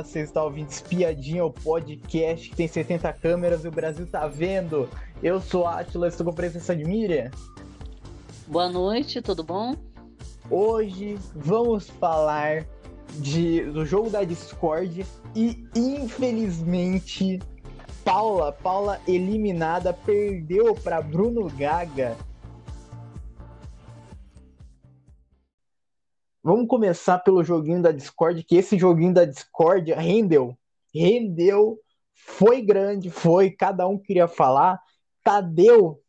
Olá, você está ouvindo Espiadinha, o podcast que tem 70 câmeras e o Brasil tá vendo. Eu sou Atila, estou com a presença de Miriam. Boa noite, tudo bom? Hoje vamos falar de, do jogo da Discord e infelizmente Paula, Paula eliminada, perdeu para Bruno Gaga Vamos começar pelo joguinho da Discord, que esse joguinho da Discord rendeu. Rendeu, foi grande, foi, cada um queria falar. Tadeu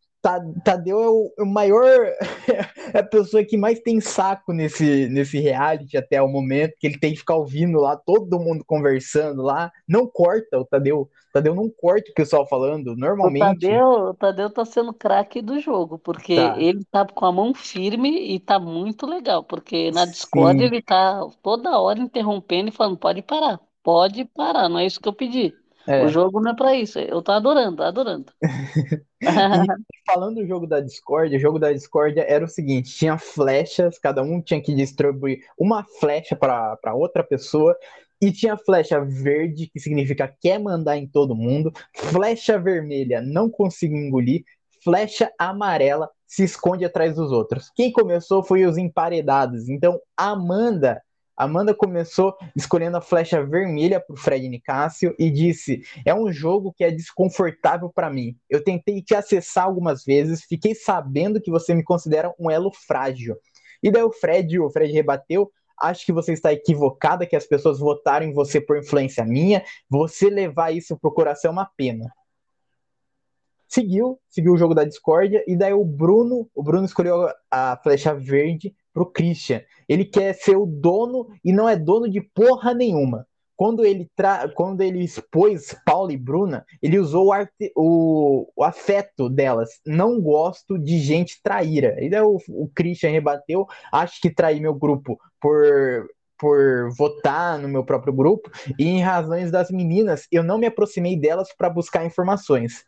Tadeu é o, o maior, é a pessoa que mais tem saco nesse, nesse reality até o momento, que ele tem que ficar ouvindo lá, todo mundo conversando lá, não corta o Tadeu, Tadeu não corta o pessoal falando, normalmente... O Tadeu, o Tadeu tá sendo craque do jogo, porque tá. ele tá com a mão firme e tá muito legal, porque na Discord Sim. ele tá toda hora interrompendo e falando, pode parar, pode parar, não é isso que eu pedi. É. O jogo não é pra isso. Eu tô adorando, adorando. falando do jogo da Discord, o jogo da Discord era o seguinte: tinha flechas, cada um tinha que distribuir uma flecha para outra pessoa. E tinha flecha verde, que significa quer mandar em todo mundo. Flecha vermelha, não consigo engolir. Flecha amarela, se esconde atrás dos outros. Quem começou foi os emparedados. Então, Amanda Amanda começou escolhendo a flecha vermelha para o Fred Nicásio e disse: É um jogo que é desconfortável para mim. Eu tentei te acessar algumas vezes, fiquei sabendo que você me considera um elo frágil. E daí o Fred, o Fred rebateu: Acho que você está equivocada, que as pessoas votaram em você por influência minha. Você levar isso pro coração é uma pena seguiu, seguiu o jogo da discórdia, e daí o Bruno, o Bruno escolheu a flecha verde pro Christian. Ele quer ser o dono e não é dono de porra nenhuma. Quando ele, tra... Quando ele expôs Paulo e Bruna, ele usou o, arte... o... o afeto delas. Não gosto de gente traíra. E daí o, o Christian rebateu, acho que traí meu grupo por por votar no meu próprio grupo e em razões das meninas, eu não me aproximei delas para buscar informações.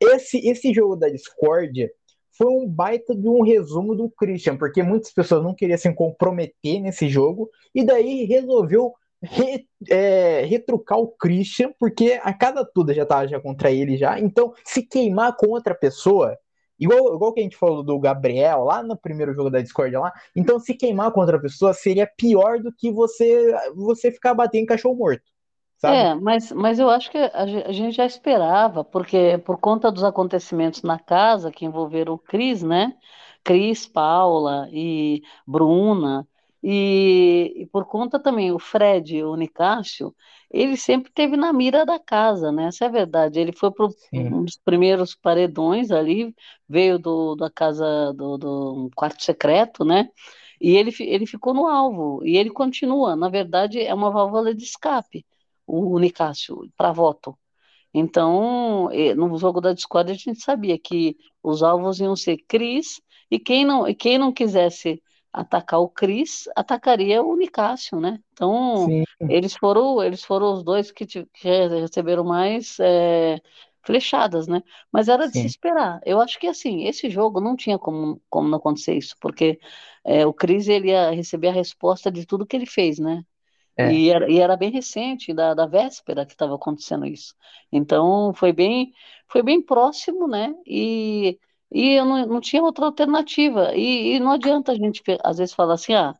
Esse, esse jogo da discórdia foi um baita de um resumo do Christian, porque muitas pessoas não queriam se comprometer nesse jogo, e daí resolveu re, é, retrucar o Christian, porque a cada tudo já estava já contra ele já, então se queimar com outra pessoa, igual, igual que a gente falou do Gabriel lá no primeiro jogo da Discord lá, então se queimar com outra pessoa seria pior do que você, você ficar batendo em cachorro morto. Sabe? É, mas, mas eu acho que a gente já esperava, porque por conta dos acontecimentos na casa que envolveram o Cris, né? Cris, Paula e Bruna, e, e, por conta também o Fred, o Nicásio, ele sempre teve na mira da casa, né? Essa é a verdade. Ele foi para um dos primeiros paredões ali, veio do, da casa do, do quarto secreto, né? E ele, ele ficou no alvo, e ele continua. Na verdade, é uma válvula de escape o Nicásio para voto. Então, no jogo da Discord, a gente sabia que os alvos iam ser Cris, e quem não, quem não quisesse atacar o Cris, atacaria o Nicásio, né? Então, eles foram, eles foram os dois que, que receberam mais é, flechadas, né? Mas era de Sim. se esperar. Eu acho que, assim, esse jogo não tinha como, como não acontecer isso, porque é, o Cris, ele ia receber a resposta de tudo que ele fez, né? É. E, era, e era bem recente, da, da véspera que estava acontecendo isso. Então, foi bem, foi bem próximo, né? E, e eu não, não tinha outra alternativa. E, e não adianta a gente, às vezes, falar assim, ah,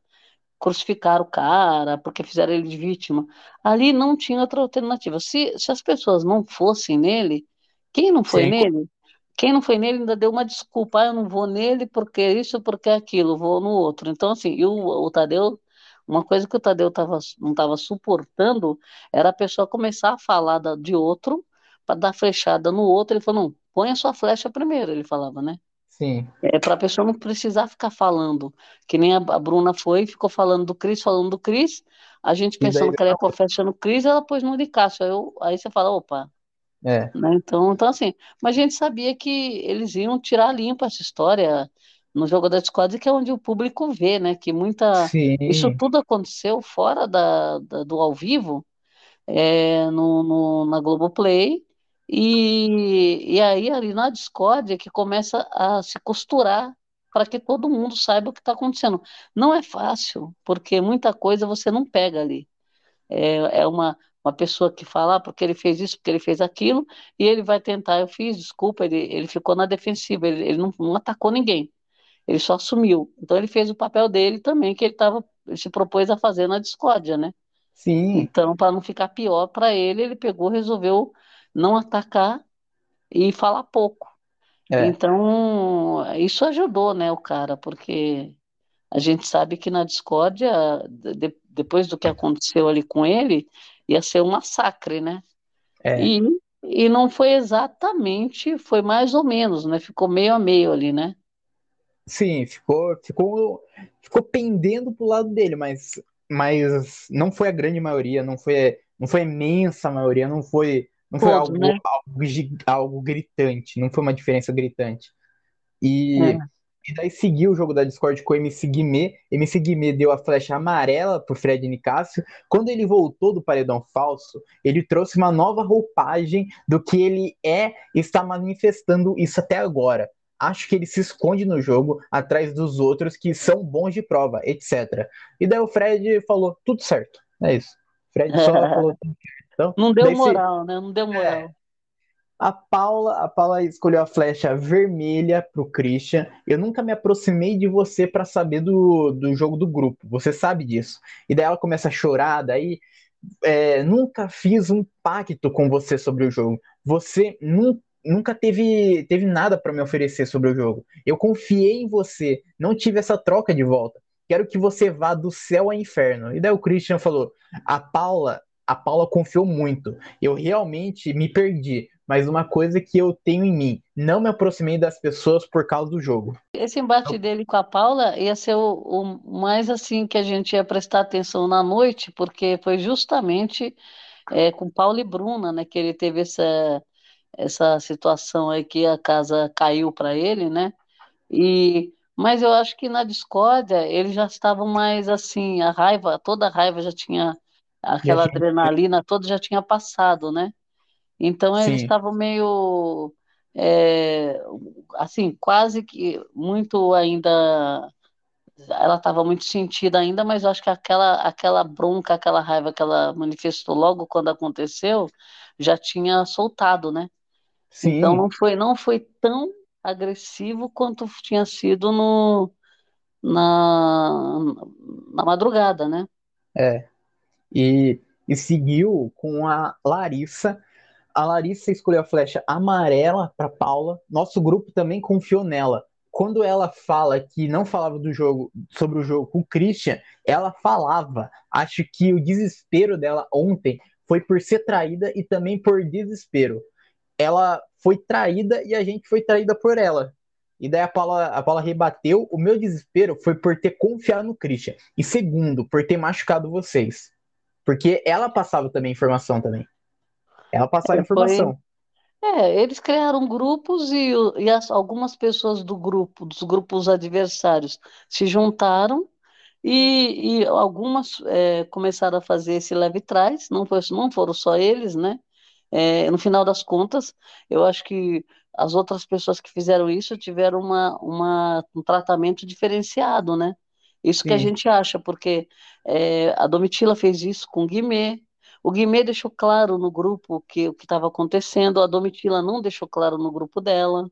crucificar o cara porque fizeram ele de vítima. Ali não tinha outra alternativa. Se, se as pessoas não fossem nele, quem não foi Sim. nele? Quem não foi nele ainda deu uma desculpa, ah, eu não vou nele porque isso, porque aquilo, vou no outro. Então, assim, e o, o Tadeu uma coisa que o Tadeu tava, não estava suportando era a pessoa começar a falar da, de outro para dar flechada no outro. Ele falou: não, põe a sua flecha primeiro, ele falava, né? Sim. É para a pessoa não precisar ficar falando. Que nem a, a Bruna foi e ficou falando do Cris, falando do Cris. A gente pensando daí, que ela ia pôr flecha no Cris, ela pôs no de Cássio. Aí, eu, aí você fala: opa. É. Né? Então, então, assim, mas a gente sabia que eles iam tirar limpo essa história no jogo da Discord, que é onde o público vê, né? Que muita. Sim. Isso tudo aconteceu fora da, da do ao vivo, é, no, no, na Globoplay, e, e aí ali na Discord é que começa a se costurar para que todo mundo saiba o que está acontecendo. Não é fácil, porque muita coisa você não pega ali. É, é uma uma pessoa que fala, ah, porque ele fez isso, porque ele fez aquilo, e ele vai tentar, eu fiz, desculpa, ele, ele ficou na defensiva, ele, ele não, não atacou ninguém, ele só assumiu. Então ele fez o papel dele também, que ele tava, ele se propôs a fazer na discórdia, né? Sim. Então, para não ficar pior para ele, ele pegou, resolveu não atacar e falar pouco. É. Então, isso ajudou, né, o cara, porque a gente sabe que na discórdia, de- depois do que aconteceu ali com ele, ia ser um massacre, né? É. E, e não foi exatamente, foi mais ou menos, né? Ficou meio a meio ali, né? Sim, ficou, ficou, ficou pendendo pro lado dele, mas, mas não foi a grande maioria, não foi, não foi a imensa maioria, não foi, não foi algo, né? algo, algo gritante, não foi uma diferença gritante. E, É. e daí seguiu o jogo da Discord com o MC Guimê. MC Guimê deu a flecha amarela pro Fred Nicásio. Quando ele voltou do paredão falso, ele trouxe uma nova roupagem do que ele é e está manifestando isso até agora. Acho que ele se esconde no jogo atrás dos outros que são bons de prova, etc. E daí o Fred falou: tudo certo. É isso. Fred só falou tudo certo. Então, Não deu se- moral, né? Não deu moral. a Paula, a Paula escolheu a flecha vermelha pro Christian. Eu nunca me aproximei de você para saber do, do jogo do grupo. Você sabe disso. E daí ela começa a chorar, daí é, nunca fiz um pacto com você sobre o jogo. Você nu- nunca teve, teve nada para me oferecer sobre o jogo. Eu confiei em você, não tive essa troca de volta. Quero que você vá do céu ao inferno. E daí o Christian falou: a Paula, a Paula confiou muito. Eu realmente me perdi. Mas uma coisa que eu tenho em mim, não me aproximei das pessoas por causa do jogo. Esse embate dele com a Paula ia ser o, o mais assim que a gente ia prestar atenção na noite, porque foi justamente é, com Paula e Bruna, né, que ele teve essa, essa situação aí que a casa caiu para ele, né? E mas eu acho que na discórdia eles já estavam mais assim, a raiva, toda a raiva já tinha aquela Já adrenalina toda já tinha passado, né? Então eles Sim. estavam meio é, assim, quase que muito ainda ela estava muito sentida ainda, mas eu acho que aquela aquela bronca, aquela raiva que ela manifestou logo quando aconteceu, já tinha soltado, né? Então Sim, não foi não foi tão agressivo quanto tinha sido no na, na madrugada, né? é. E, e seguiu com a Larissa. A Larissa escolheu a flecha amarela para Paula. Nosso grupo também confiou nela. Quando ela fala que não falava do jogo sobre o jogo com o Christian, ela falava. Acho que o desespero dela ontem foi por ser traída e também por desespero. Ela foi traída e a gente foi traída por ela. E daí a Paula, a Paula rebateu. O meu desespero foi por ter confiado no Christian. E segundo, por ter machucado vocês. Porque ela passava também informação também. Ela passava Foi informação. É, eles criaram grupos e, e as- algumas pessoas do grupo, dos grupos adversários, se juntaram e, e algumas é, começaram a fazer esse leve trás, não foi, não foram só eles, né? É, no final das contas, eu acho que as outras pessoas que fizeram isso tiveram uma, uma- um tratamento diferenciado, né? Isso que a Sim, gente acha, porque é, a Domitila fez isso com o Guimê, o Guimê deixou claro no grupo que o que estava acontecendo, a Domitila não deixou claro no grupo dela,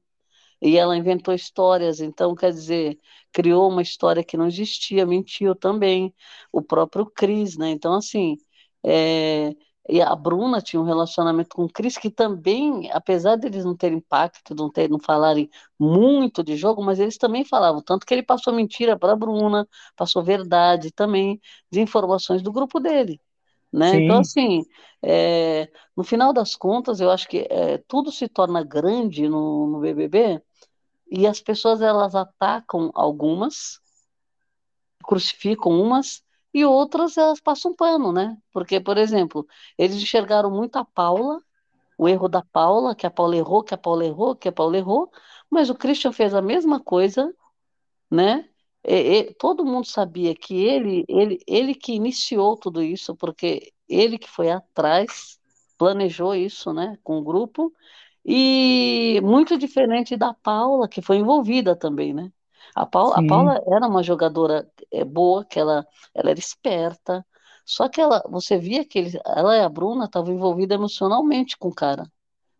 e ela inventou histórias, então, quer dizer, criou uma história que não existia, mentiu também, o próprio Cris, né? Então, assim, é, e a Bruna tinha um relacionamento com o Cris que também, apesar deles não terem impacto, não, ter, não falarem muito de jogo, mas eles também falavam, tanto que ele passou mentira para a Bruna, passou verdade também, de informações do grupo dele né? Então, sim, assim, é, no final das contas, eu acho que é, tudo se torna grande no, no BBB e as pessoas elas atacam algumas, crucificam umas e outras elas passam pano, né? Porque, por exemplo, eles enxergaram muito a Paula, o erro da Paula, que a Paula errou, que a Paula errou, que a Paula errou, mas o Christian fez a mesma coisa né? E- e- todo mundo sabia que ele, ele, ele que iniciou tudo isso, porque ele que foi atrás, planejou isso, né, com o grupo, e muito diferente da Paula, que foi envolvida também, né? A Paula, a Paula era uma jogadora é, boa, que ela, ela era esperta, Só que ela, você via que ele, ela e a Bruna estavam envolvidas emocionalmente com o cara.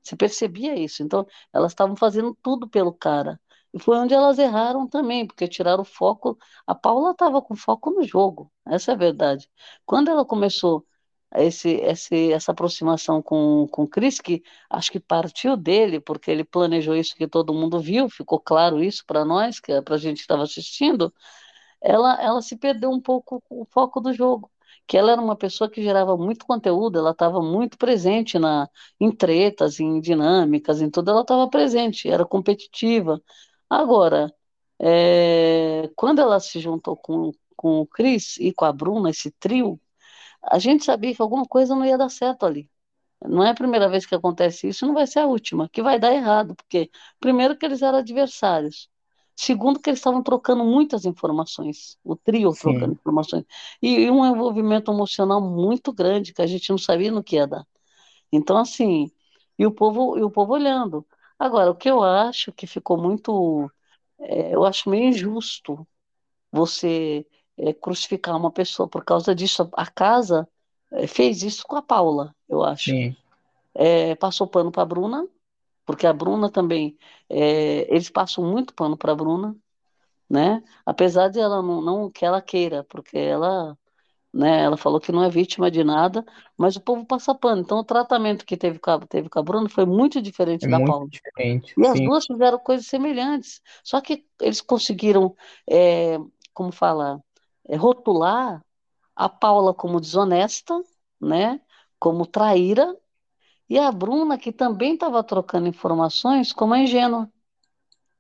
Você percebia isso. Então, elas estavam fazendo tudo pelo cara. E foi onde elas erraram também, porque tiraram o foco. A Paula estava com foco no jogo, essa é a verdade. Quando ela começou esse, esse, essa aproximação com, com o Chris, que acho que partiu dele, porque ele planejou isso que todo mundo viu, ficou claro isso para nós, que para a gente estava assistindo, ela, ela se perdeu um pouco o foco do jogo. Que ela era uma pessoa que gerava muito conteúdo, ela estava muito presente na, em tretas, em dinâmicas, em tudo, ela estava presente, era competitiva. Agora, é, quando ela se juntou com, com o Cris e com a Bruna, esse trio, a gente sabia que alguma coisa não ia dar certo ali. Não é a primeira vez que acontece isso, não vai ser a última, que vai dar errado, porque primeiro que eles eram adversários, segundo que eles estavam trocando muitas informações, o trio Sim. trocando informações, e, e um envolvimento emocional muito grande que a gente não sabia no que ia dar. Então assim, e o povo e o povo olhando. Agora, o que eu acho que ficou muito, é, eu acho meio injusto você é, crucificar uma pessoa por causa disso. A casa é, fez isso com a Paula, eu acho. Sim. É, passou pano para a Bruna, porque a Bruna também, é, eles passam muito pano para a Bruna, né? Apesar de ela não, não que ela queira, porque ela, né? Ela falou que não é vítima de nada, mas o povo passa pano. Então o tratamento que teve com a, teve com a Bruna foi muito diferente É da muito Paula. diferente. E as Sim. duas fizeram coisas semelhantes. Só que eles conseguiram, é, como fala, é, rotular a Paula como desonesta, né? Como traíra, e a Bruna, que também estava trocando informações, como a ingênua.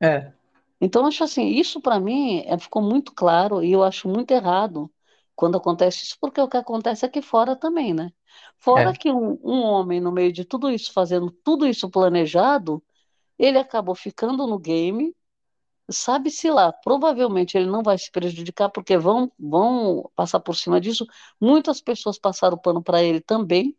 É, Então, acho assim, isso para mim é, ficou muito claro e eu acho muito errado quando acontece isso, porque o que acontece aqui fora também, né? Fora é. que um, um homem, no meio de tudo isso, fazendo tudo isso planejado, ele acabou ficando no game, sabe-se lá, provavelmente ele não vai se prejudicar, porque vão, vão passar por cima disso. Muitas pessoas passaram pano para ele também,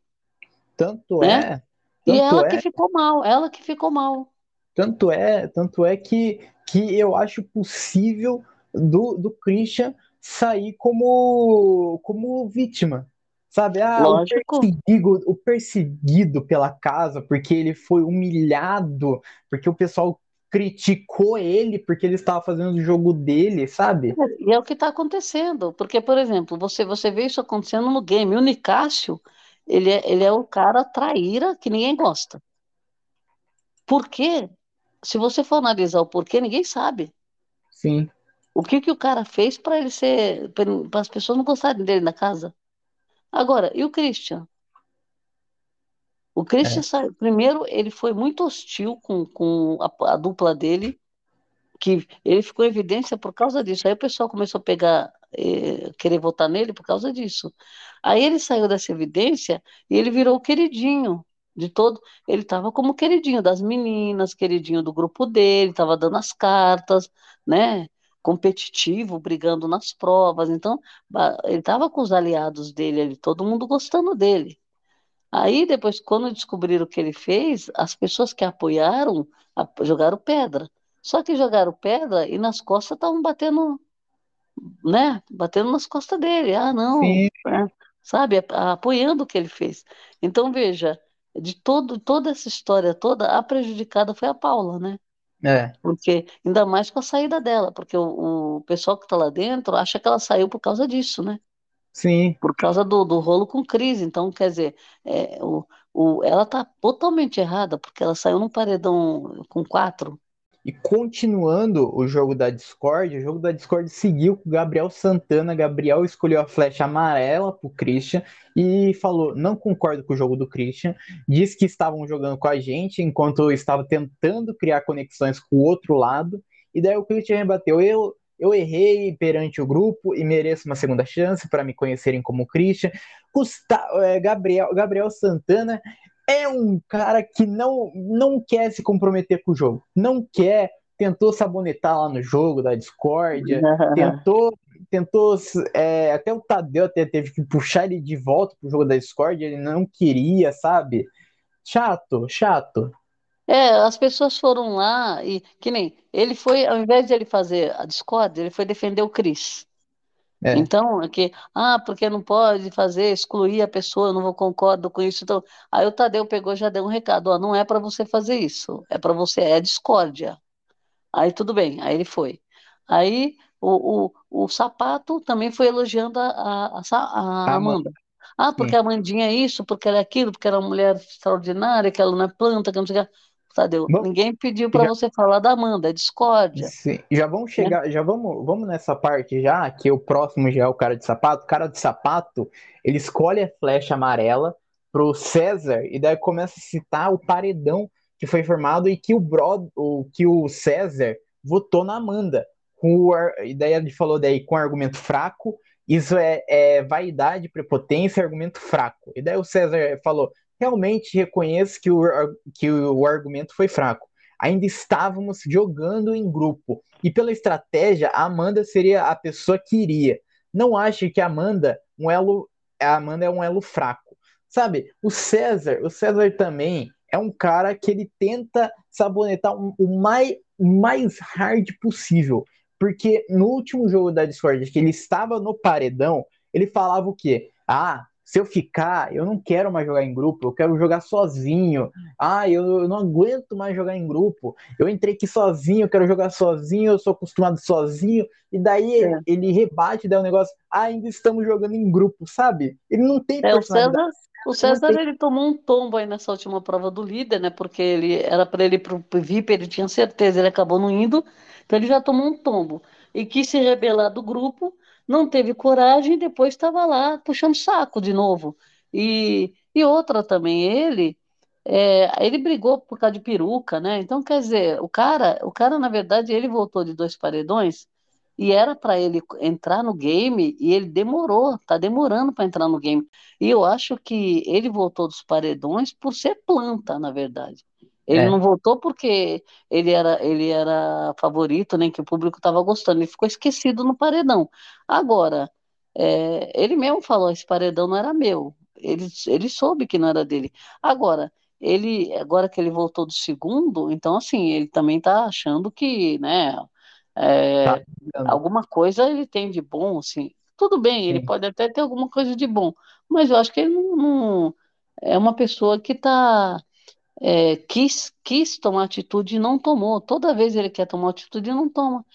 Tanto né? é, E tanto ela que é, ficou mal, ela que ficou mal. tanto é, tanto é que, que eu acho possível do, do Christian sair como, como vítima. Sabe? Ah, o perseguido, o perseguido pela casa porque ele foi humilhado, porque o pessoal criticou ele porque ele estava fazendo o jogo dele, sabe? E é o que está acontecendo, porque, por exemplo, você, você vê isso acontecendo no game. O Nicásio, ele é, ele é o cara traíra que ninguém gosta. Por quê? Se você for analisar o porquê, ninguém sabe. Sim, O que que o cara fez para ele ser, para as pessoas não gostarem dele na casa? Agora, e o Christian? O Christian, é, saiu- primeiro, ele foi muito hostil com, com a, a dupla dele, que ele ficou em evidência por causa disso. Aí o pessoal começou a pegar, querer votar nele por causa disso. Aí ele saiu dessa evidência e ele virou o queridinho de todo. Ele estava como queridinho das meninas, queridinho do grupo dele, estava dando as cartas, né? Competitivo, brigando nas provas. Então, ele estava com os aliados dele ali, todo mundo gostando dele. Aí, depois, quando descobriram o que ele fez, as pessoas que apoiaram jogaram pedra. Só que jogaram pedra e nas costas estavam batendo, né? Batendo nas costas dele. Ah, não, sim, é, sabe? Apoiando o que ele fez. Então, veja, de todo, toda essa história toda, a prejudicada foi a Paula, né? é, Porque, ainda mais com a saída dela, porque o, o pessoal que está lá dentro acha que ela saiu por causa disso, né? sim. por causa do, do rolo com crise. Então, quer dizer, é, o, o, ela está totalmente errada, porque ela saiu num paredão com quatro. E continuando o jogo da Discord, o jogo da Discord seguiu com o Gabriel Santana. Gabriel escolheu a flecha amarela pro Christian e falou: não concordo com o jogo do Christian. Diz que estavam jogando com a gente enquanto eu estava tentando criar conexões com o outro lado. E daí o Christian rebateu: eu, eu errei perante o grupo e mereço uma segunda chance para me conhecerem como Christian. Gusta- é, Gabriel, Gabriel Santana é um cara que não, não quer se comprometer com o jogo. Não quer, tentou sabonetar lá no jogo da discórdia, tentou, tentou é, até o Tadeu até teve que puxar ele de volta pro jogo da discórdia, ele não queria, sabe? Chato, chato. É, as pessoas foram lá e, que nem, ele foi, ao invés de ele fazer a discórdia, ele foi defender o Cris. É. Então, é que, ah, porque não pode fazer, excluir a pessoa, eu não vou concordo com isso. Então, aí o Tadeu pegou já deu um recado, ó, não é para você fazer isso, é para você, é discórdia. Aí tudo bem, aí ele foi. Aí o, o, o Sapato também foi elogiando a, a, a, a Amanda. Ah, porque Sim. a Amandinha é isso, porque ela é aquilo, porque ela é uma mulher extraordinária, que ela não é planta, que não sei o que. Tadeu, Bom, ninguém pediu para você falar da Amanda, é discórdia. Sim, já vamos chegar, é. já vamos, vamos nessa parte já, que o próximo já é o cara de sapato. O cara de sapato, ele escolhe a flecha amarela pro César e daí começa a citar o paredão que foi formado e que o Brod, o que o César votou na Amanda. Com e daí ele falou daí com argumento fraco, isso é, é vaidade, prepotência, argumento fraco. E daí o César falou: realmente reconheço que o, que o argumento foi fraco. Ainda estávamos jogando em grupo. E pela estratégia, a Amanda seria a pessoa que iria. Não acho que a Amanda, um elo, a Amanda é um elo fraco. Sabe, o César, o César também é um cara que ele tenta sabonetar o mais, mais hard possível. Porque no último jogo da Discord, que ele estava no paredão, ele falava o quê? Ah, se eu ficar, eu não quero mais jogar em grupo, eu quero jogar sozinho. Ah, eu, eu não aguento mais jogar em grupo. Eu entrei aqui sozinho, eu quero jogar sozinho, eu sou acostumado sozinho. E daí é. ele rebate, daí o negócio, ah, ainda estamos jogando em grupo, sabe? Ele não tem é, personalidade. O César, o César tem... ele tomou um tombo aí nessa última prova do líder, né? Porque ele era para ele ir pro VIP, ele tinha certeza, ele acabou não indo, então ele já tomou um tombo. E quis se rebelar do grupo, não teve coragem e depois estava lá puxando saco de novo. E, e outra também, ele é, ele brigou por causa de peruca, né? Então, quer dizer, o cara, o cara, na verdade, ele voltou de dois paredões e era para ele entrar no game e ele demorou, tá demorando para entrar no game. E eu acho que ele voltou dos paredões por ser planta, na verdade. Ele é. não voltou porque ele era, ele era favorito, nem que o público estava gostando. Ele ficou esquecido no paredão. Agora, é, ele mesmo falou: esse paredão não era meu. Ele, ele soube que não era dele. Agora, ele, agora que ele voltou do segundo, então assim, ele também está achando que, né, é, tá. alguma coisa ele tem de bom, assim. Tudo bem, Sim. ele pode até ter alguma coisa de bom, mas eu acho que ele não, não é uma pessoa que está é, quis, quis tomar atitude e não tomou. Toda vez ele quer tomar atitude e não toma.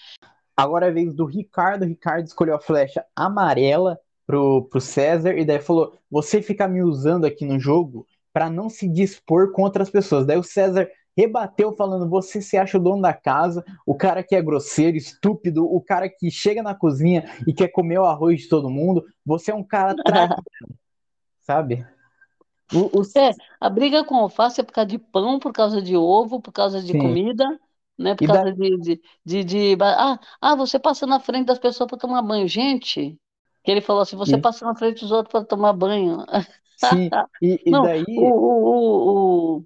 Agora é a vez do Ricardo. O Ricardo escolheu a flecha amarela pro, pro César e daí falou: Você fica me usando aqui no jogo para não se dispor contra as pessoas. Daí o César rebateu falando: Você se acha o dono da casa, o cara que é grosseiro, estúpido, o cara que chega na cozinha e quer comer o arroz de todo mundo. Você é um cara traído, sabe? O, o... É, a briga com alface é por causa de pão, por causa de ovo, por causa de Sim. comida, né? Por e causa da... de, de, de, de, Ah, ah, você passa na frente das pessoas para tomar banho. Gente, que ele falou assim, você passa na frente dos outros para tomar banho. Sim, e, e Não, daí... O, o, o,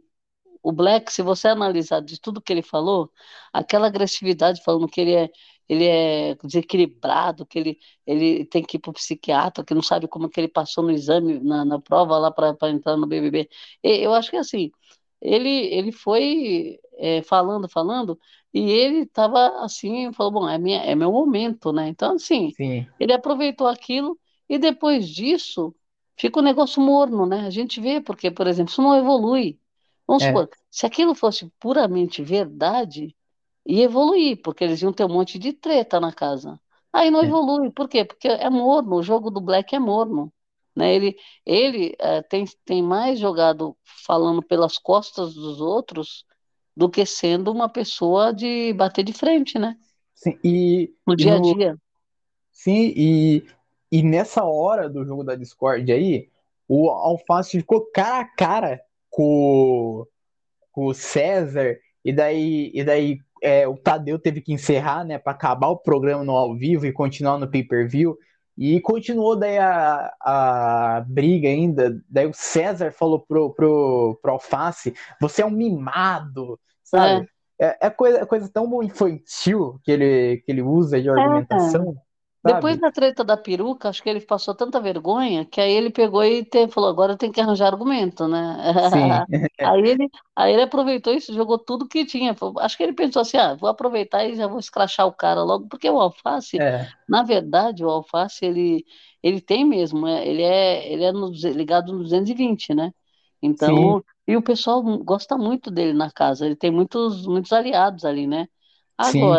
o Black, se você analisar de tudo que ele falou, aquela agressividade falando que ele é ele é desequilibrado, que ele, ele tem que ir para o psiquiatra, que não sabe como que ele passou no exame, na, na prova lá para entrar no BBB. Eu acho que assim, ele, ele foi é, falando, falando, e ele estava assim, falou, bom, é, minha, é meu momento, né? Então, assim, Sim. ele aproveitou aquilo e depois disso fica um negócio morno, né? A gente vê, porque, por exemplo, isso não evolui. Vamos é. supor, se aquilo fosse puramente verdade, e evoluir, porque eles iam ter um monte de treta na casa. Aí não é. evolui, por quê? Porque é morno, o jogo do Black é morno. Né? Ele, ele é, tem, tem mais jogado falando pelas costas dos outros do que sendo uma pessoa de bater de frente, né? Sim, e no dia a dia. Sim, e, e nessa hora do jogo da Discord aí, o Alface ficou cara a cara com, com o César, e daí, e daí é, o Tadeu teve que encerrar, né, para acabar o programa no ao vivo e continuar no pay-per-view. E continuou daí a, a briga ainda. Daí o César falou pro, pro, pro Alface: você é um mimado, sabe? É, é, é coisa, é coisa tão infantil que ele, que ele usa de argumentação. Depois sabe? da treta da peruca, acho que ele passou tanta vergonha que aí ele pegou e te- falou: agora eu tenho que arranjar argumento, né? Sim, Aí ele, aí ele aproveitou isso, jogou tudo que tinha. Acho que ele pensou assim: ah, vou aproveitar e já vou escrachar o cara logo, porque o Alface, é, na verdade, o Alface ele, ele tem mesmo, é, ele é, ele é no ligado no 220, né? sim, Então, e o pessoal gosta muito dele na casa, ele tem muitos, muitos aliados ali, né? sim,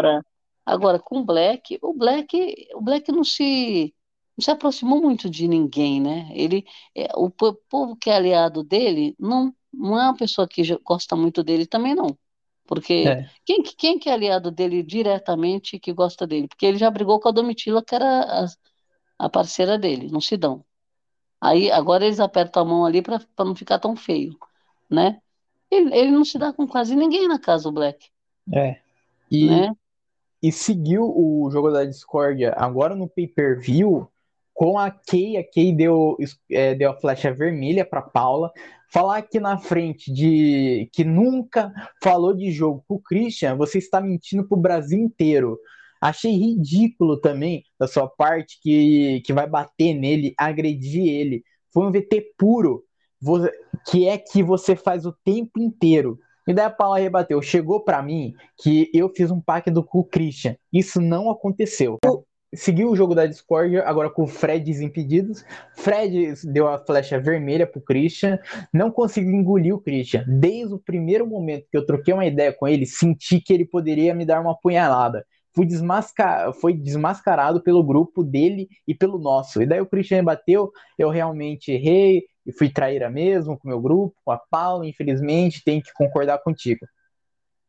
Agora. Com o Black, o Black, o Black não se, não se aproximou muito de ninguém, né? Ele, é, o po- povo que é aliado dele não, não é uma pessoa que gosta muito dele também, não. Porque é, quem, que- quem que é aliado dele diretamente que gosta dele? Porque ele já brigou com a Domitila, que era a, a parceira dele, não se dão. Aí, agora eles apertam a mão ali para não ficar tão feio, né? Ele, ele não se dá com quase ninguém na casa, o Black, é. E né? E seguiu o jogo da discórdia agora no pay-per-view com a Kay. A Kay deu, é, deu a flecha vermelha para Paula. Falar aqui na frente de que nunca falou de jogo pro Christian, você está mentindo pro Brasil inteiro. Achei ridículo também da sua parte que, que vai bater nele, agredir ele. Foi um VT puro, que é que você faz o tempo inteiro. E daí a Paula rebateu. Chegou para mim que eu fiz um pacto com o Christian. Isso não aconteceu. Eu segui o jogo da Discord agora com o Fred desimpedidos. Fred deu a flecha vermelha pro Christian. Não conseguiu engolir o Christian. Desde o primeiro momento que eu troquei uma ideia com ele, senti que ele poderia me dar uma punhalada. Fui. Foi desmascarado pelo grupo dele e pelo nosso. E daí o Christian bateu, eu realmente errei, e fui traíra mesmo com o meu grupo, com a Paula, infelizmente, tenho que concordar contigo.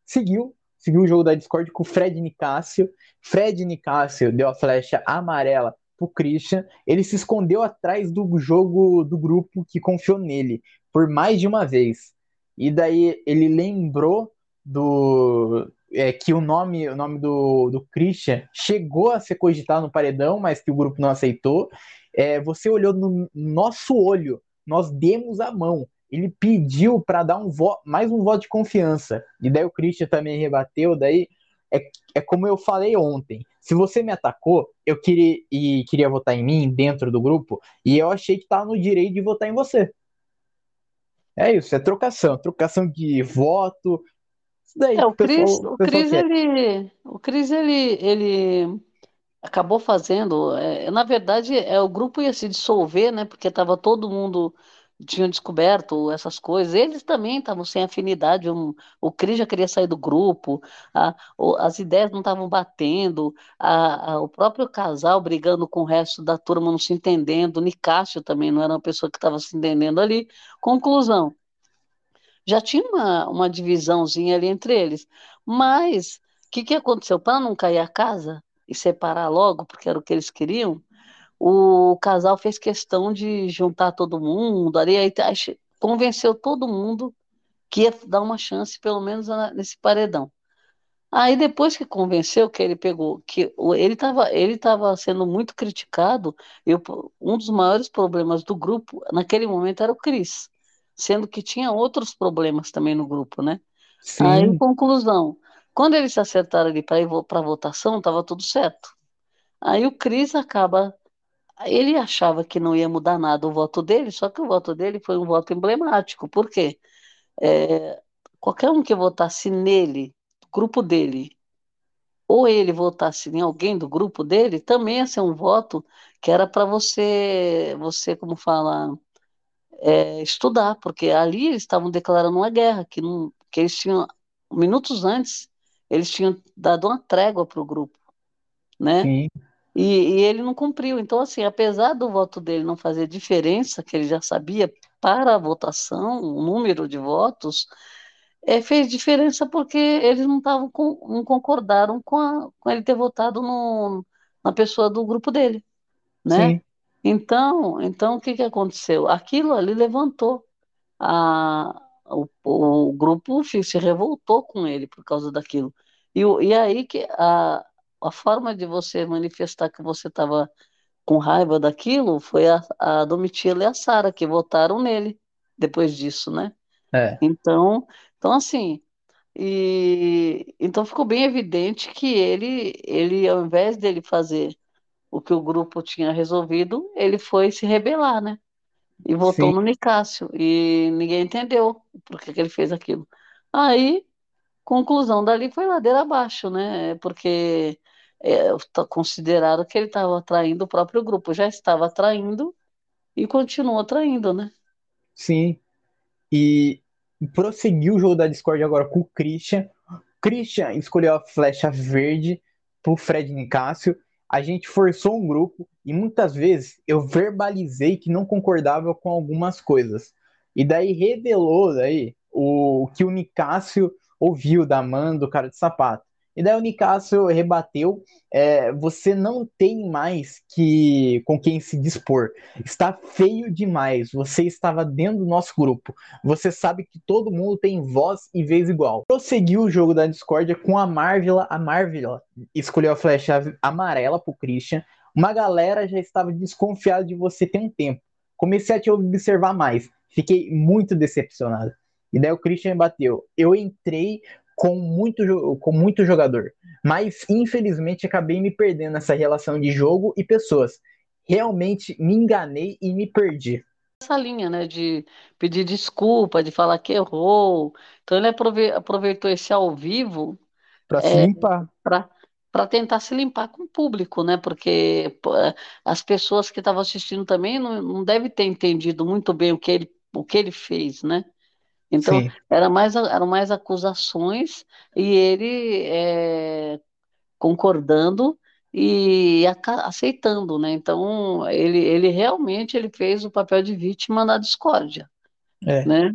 Seguiu, seguiu o jogo da Discord com o Fred Nicásio. Fred Nicásio deu a flecha amarela pro Christian. Ele se escondeu atrás do jogo do grupo que confiou nele por mais de uma vez. E daí ele lembrou do é, que o nome, o nome do, do Christian chegou a ser cogitado no paredão, mas que o grupo não aceitou. É, você olhou no nosso olho nós demos a mão. Ele pediu para dar um mais um voto de confiança. E daí o Christian também rebateu. Daí é, é como eu falei ontem. Se você me atacou, eu queria e queria votar em mim dentro do grupo, e eu achei que estava no direito de votar em você. É isso, é trocação, trocação de voto. Isso daí É, o pessoal, Cris, o o quer. ele, o Cris, ele, ele acabou fazendo, é, na verdade, é, o grupo ia se dissolver, né, porque estava todo mundo, tinha descoberto essas coisas, eles também estavam sem afinidade, um, o Cris já queria sair do grupo, a, o- as ideias não estavam batendo, a, a- o próprio casal brigando com o resto da turma, não se entendendo, Nicásio também não era uma pessoa que estava se entendendo ali. Conclusão, já tinha uma, uma divisãozinha ali entre eles. Mas o que, que aconteceu? Para não cair a casa e separar logo, porque era o que eles queriam, o casal fez questão de juntar todo mundo ali, aí, aí che- convenceu todo mundo que ia dar uma chance, pelo menos nesse paredão. Aí depois que convenceu que ele pegou, que ele estava ele estava sendo muito criticado, e um dos maiores problemas do grupo naquele momento era o Cris, sendo que tinha outros problemas também no grupo, né? Aí, Sim, conclusão, quando eles se acertaram ali para ir para votação, estava tudo certo. Aí o Cris acaba, ele achava que não ia mudar nada o voto dele, só que o voto dele foi um voto emblemático. Por quê? É, qualquer um que votasse nele, grupo dele ou ele votasse em alguém do grupo dele, também ia ser um voto que era para você, você, como fala, é, estudar, porque ali eles estavam declarando uma guerra, que, não, que eles tinham, minutos antes, eles tinham dado uma trégua para o grupo, né? sim, E, e ele não cumpriu. Então, assim, apesar do voto dele não fazer diferença, que ele já sabia para a votação, o número de votos, é, fez diferença porque eles não estavam com, não concordaram com, a- com ele ter votado no, na pessoa do grupo dele, né? sim, Então, então o que que aconteceu? Aquilo ali levantou a, o, o grupo se revoltou com ele por causa daquilo. E, e aí que a, a forma de você manifestar que você estava com raiva daquilo foi a, a Domitila e a Sara que votaram nele depois disso, né? é, Então, então assim, e então ficou bem evidente que ele, ele ao invés dele fazer o que o grupo tinha resolvido, ele foi se rebelar, né? E votou Sim, no Nicásio. E ninguém entendeu por que, que ele fez aquilo. Aí, conclusão dali foi ladeira abaixo, né? Porque é, consideraram que ele estava traindo o próprio grupo. Já estava traindo e continuou traindo, né? sim. E prosseguiu o jogo da Discord agora com o Christian. Christian escolheu a flecha verde pro Fred Nicásio. A gente forçou um grupo e muitas vezes eu verbalizei que não concordava com algumas coisas. E daí revelou daí o que o Nicásio ouviu da mãe do cara de sapato. E daí o Nicásio rebateu: é, você não tem mais que com quem se dispor. Está feio demais. Você estava dentro do nosso grupo. Você sabe que todo mundo tem voz e vez igual. Prosseguiu o jogo da discórdia com a Marvila. A Marvila escolheu a flecha amarela pro Christian. Uma galera já estava desconfiada de você tem um tempo. Comecei a te observar mais. Fiquei muito decepcionado. E daí o Christian bateu. Eu entrei com muito, com muito jogador, mas infelizmente acabei me perdendo nessa relação de jogo e pessoas. Realmente me enganei e me perdi. Essa linha, né, de pedir desculpa, de falar que errou. Então ele aprove- aproveitou esse ao vivo Para se limpar. para para tentar se limpar com o público, né? Porque as pessoas que estavam assistindo também não, não devem ter entendido muito bem o que ele, o que ele fez, né? Então, Sim, era mais, eram mais acusações e ele é, concordando e aceitando, né? Então, ele, ele realmente ele fez o papel de vítima na discórdia, é. né?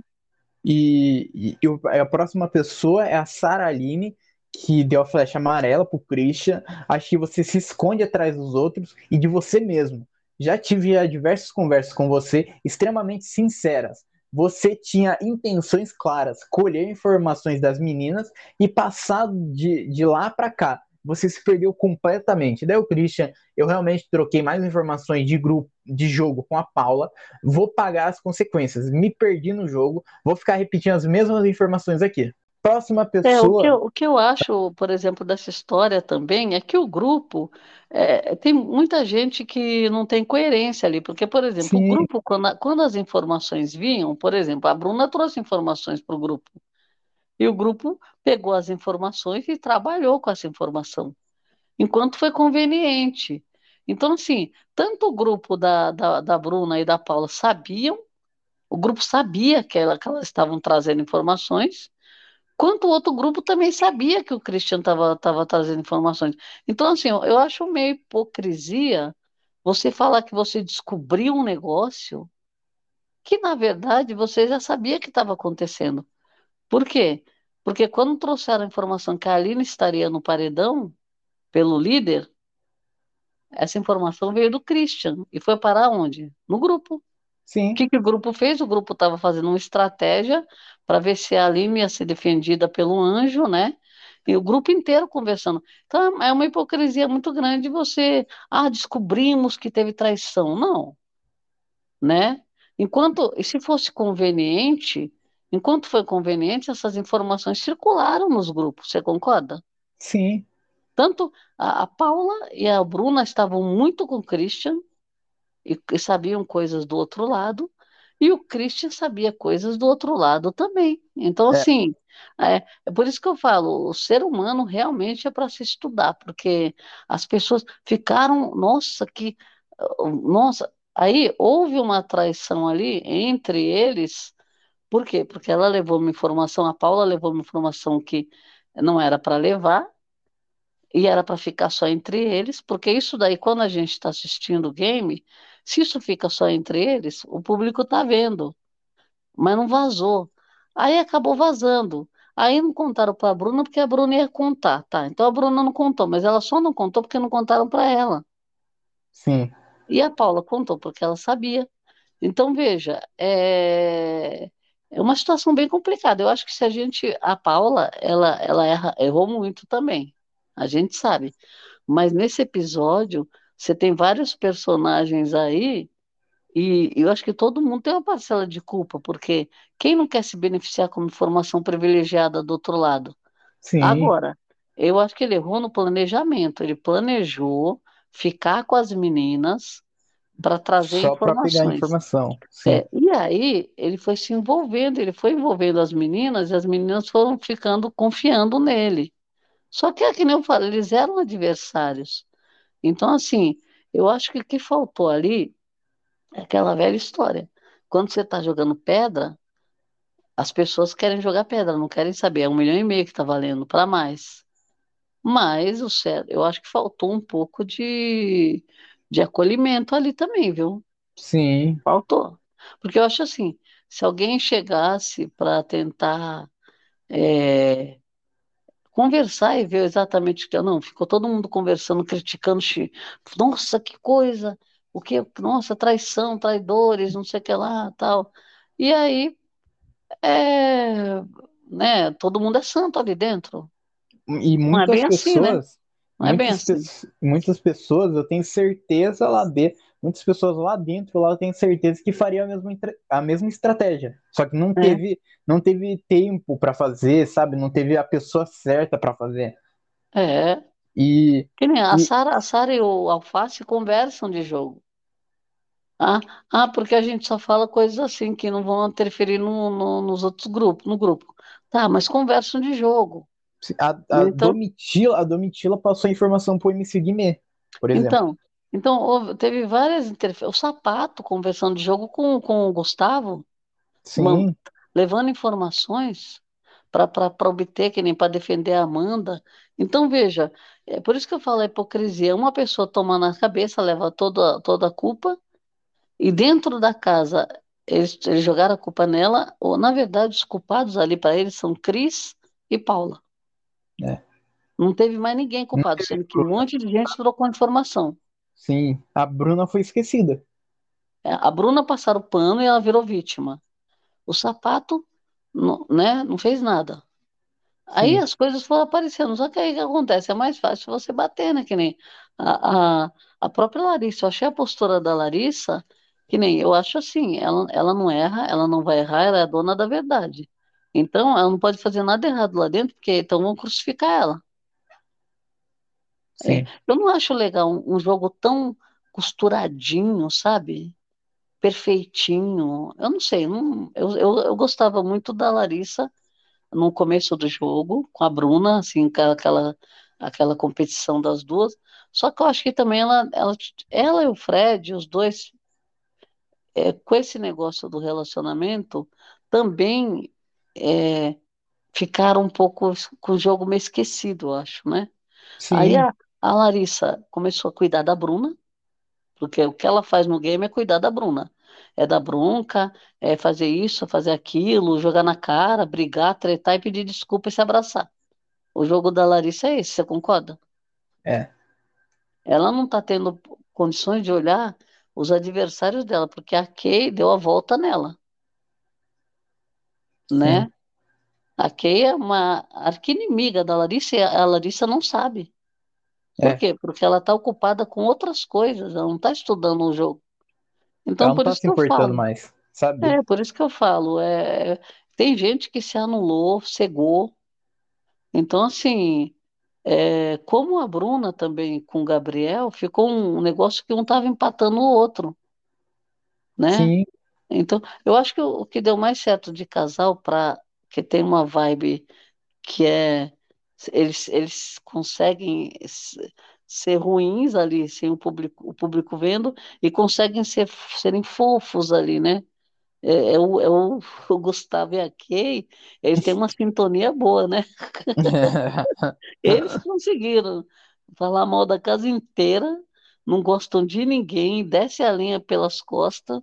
E, e, e a próxima pessoa é a Sara Aline, que deu a flecha amarela pro Christian. Acho que você se esconde atrás dos outros e de você mesmo. Já tive diversas conversas com você, extremamente sinceras. Você tinha intenções claras, colher informações das meninas e passar de, de lá para cá. Você se perdeu completamente. Daí o Christian, eu realmente troquei mais informações de grupo, de jogo com a Paula. Vou pagar as consequências. Me perdi no jogo. Vou ficar repetindo as mesmas informações aqui. Próxima É, o que eu, pessoa. o que eu acho, por exemplo, dessa história também é que o grupo é, tem muita gente que não tem coerência ali, porque, por exemplo, o Sim, grupo, quando, a- quando as informações vinham, por exemplo, a Bruna trouxe informações para o grupo, e o grupo pegou as informações e trabalhou com essa informação, enquanto foi conveniente. Então, assim, tanto o grupo da, da, da Bruna e da Paula sabiam, o grupo sabia que, ela, que elas estavam trazendo informações. Quanto o outro grupo também sabia que o Christian estava trazendo informações. Então, assim, eu, eu acho meio hipocrisia você falar que você descobriu um negócio que, na verdade, você já sabia que estava acontecendo. Por quê? Porque quando trouxeram a informação que a Aline estaria no paredão pelo líder, essa informação veio do Christian e foi parar onde? No grupo. O sim, que que o grupo fez? O grupo estava fazendo uma estratégia para ver se a Aline ia ser defendida pelo anjo, né? E o grupo inteiro conversando. Então, é uma hipocrisia muito grande você, ah, descobrimos que teve traição. Não, né? Enquanto, se fosse conveniente, enquanto foi conveniente, essas informações circularam nos grupos, você concorda? sim, Tanto a, a Paula e a Bruna estavam muito com o Christian, e, e sabiam coisas do outro lado, e o Christian sabia coisas do outro lado também. Então, é, assim, é, é por isso que eu falo, o ser humano realmente é para se estudar, porque as pessoas ficaram, nossa, que, nossa, aí houve uma traição ali entre eles, por quê? Porque ela levou uma informação, a Paula levou uma informação que não era para levar, e era para ficar só entre eles, porque isso daí, quando a gente está assistindo o game, se isso fica só entre eles, o público está vendo, mas não vazou. Aí acabou vazando. Aí não contaram para a Bruna porque a Bruna ia contar, tá? Então a Bruna não contou, mas ela só não contou porque não contaram para ela. sim, E a Paula contou porque ela sabia. Então veja, é, é uma situação bem complicada. Eu acho que se a gente, a Paula, ela, ela erra- errou muito também. A gente sabe. Mas nesse episódio, você tem vários personagens aí, e eu acho que todo mundo tem uma parcela de culpa, porque quem não quer se beneficiar como informação privilegiada do outro lado? sim, Agora, eu acho que ele errou no planejamento. Ele planejou ficar com as meninas para trazer Só para informações. pegar informação. É, e aí ele foi se envolvendo, ele foi envolvendo as meninas e as meninas foram ficando confiando nele. Só que é que nem eu falei, eles eram adversários. Então, assim, eu acho que o que faltou ali é aquela velha história. Quando você está jogando pedra, as pessoas querem jogar pedra, não querem saber. É um milhão e meio que está valendo para mais. Mas o certo, eu acho que faltou um pouco de, de acolhimento ali também, viu? Sim, Faltou. Porque eu acho assim, se alguém chegasse para tentar é, conversar e ver exatamente o que. Não, ficou todo mundo conversando, criticando. Nossa, que coisa! O que? Nossa, traição, traidores, não sei o que lá, tal. E aí, é, né, todo mundo é santo ali dentro. e é muitas bem assim, né? pessoas, Não é bem muitas, assim. muitas pessoas, eu tenho certeza lá dentro, muitas pessoas lá dentro, lá eu tenho certeza que fariam a mesma, a mesma estratégia. Só que não É, teve, não teve tempo para fazer, sabe? Não teve a pessoa certa para fazer. é. E, Que nem a e Sara, a Sara e o Alface conversam de jogo. Ah, ah, porque a gente só fala coisas assim que não vão interferir no, no- nos outros grupos, no grupo. Tá, mas conversam de jogo. a, a Então, Domitila, a Domitila passou a informação pro MC Guimê, por exemplo. então, então houve- teve várias interferências. O Sapato conversando de jogo com, com o Gustavo, man- Sim, levando informações para obter, que nem para defender a Amanda. Então, veja, é por isso que eu falo a hipocrisia. Uma pessoa toma na cabeça, leva toda, toda a culpa, e dentro da casa eles, eles jogaram a culpa nela, ou na verdade os culpados ali para eles são Cris e Paula. é. Não teve mais ninguém culpado, sendo que um monte de gente trocou informação. Sim, a Bruna foi esquecida. É, A Bruna passaram o pano e ela virou vítima. O Sapato, não, né, não fez nada. Aí Sim, as coisas foram aparecendo. Só que aí o que acontece? É mais fácil você bater, né? Que nem a, a, a própria Larissa. Eu achei a postura da Larissa, que nem eu acho assim, ela, ela não erra, ela não vai errar, ela é a dona da verdade. Então, ela não pode fazer nada errado lá dentro, porque então vão crucificar ela. É, eu não acho legal um, um jogo tão costuradinho, sabe? Perfeitinho. Eu não sei, não, eu, eu, eu gostava muito da Larissa no começo do jogo, com a Bruna, assim, aquela, aquela competição das duas. Só que eu acho que também ela, ela, ela e o Fred, os dois, é, com esse negócio do relacionamento, também é, ficaram um pouco com o jogo meio esquecido, eu acho, né? Aí sim, a, a Larissa começou a cuidar da Bruna, porque o que ela faz no game é cuidar da Bruna. É dar bronca, é fazer isso, fazer aquilo, jogar na cara, brigar, tretar e pedir desculpa e se abraçar. O jogo da Larissa é esse, você concorda? é, Ela não está tendo condições de olhar os adversários dela, porque a Kay deu a volta nela, sim, né? A Kay é uma arqui-inimiga da Larissa e a Larissa não sabe. Por é. quê? Porque ela está ocupada com outras coisas, ela não está estudando o jogo. Ela Então, não por tá isso se que eu importando falo. mais, sabe? É, por isso que eu falo. É, tem gente que se anulou, cegou. Então, assim, é, como a Bruna também com o Gabriel, ficou um negócio que um estava empatando o outro, né? Sim, Então, eu acho que o, o que deu mais certo de casal para que tem uma vibe que é eles, eles conseguem ser ruins ali sem o público, o público vendo e conseguem ser, serem fofos ali, né? É, é o, é o, o Gustavo e a Kay, eles têm uma sintonia boa, né? Eles conseguiram falar mal da casa inteira, não gostam de ninguém, desce a linha pelas costas,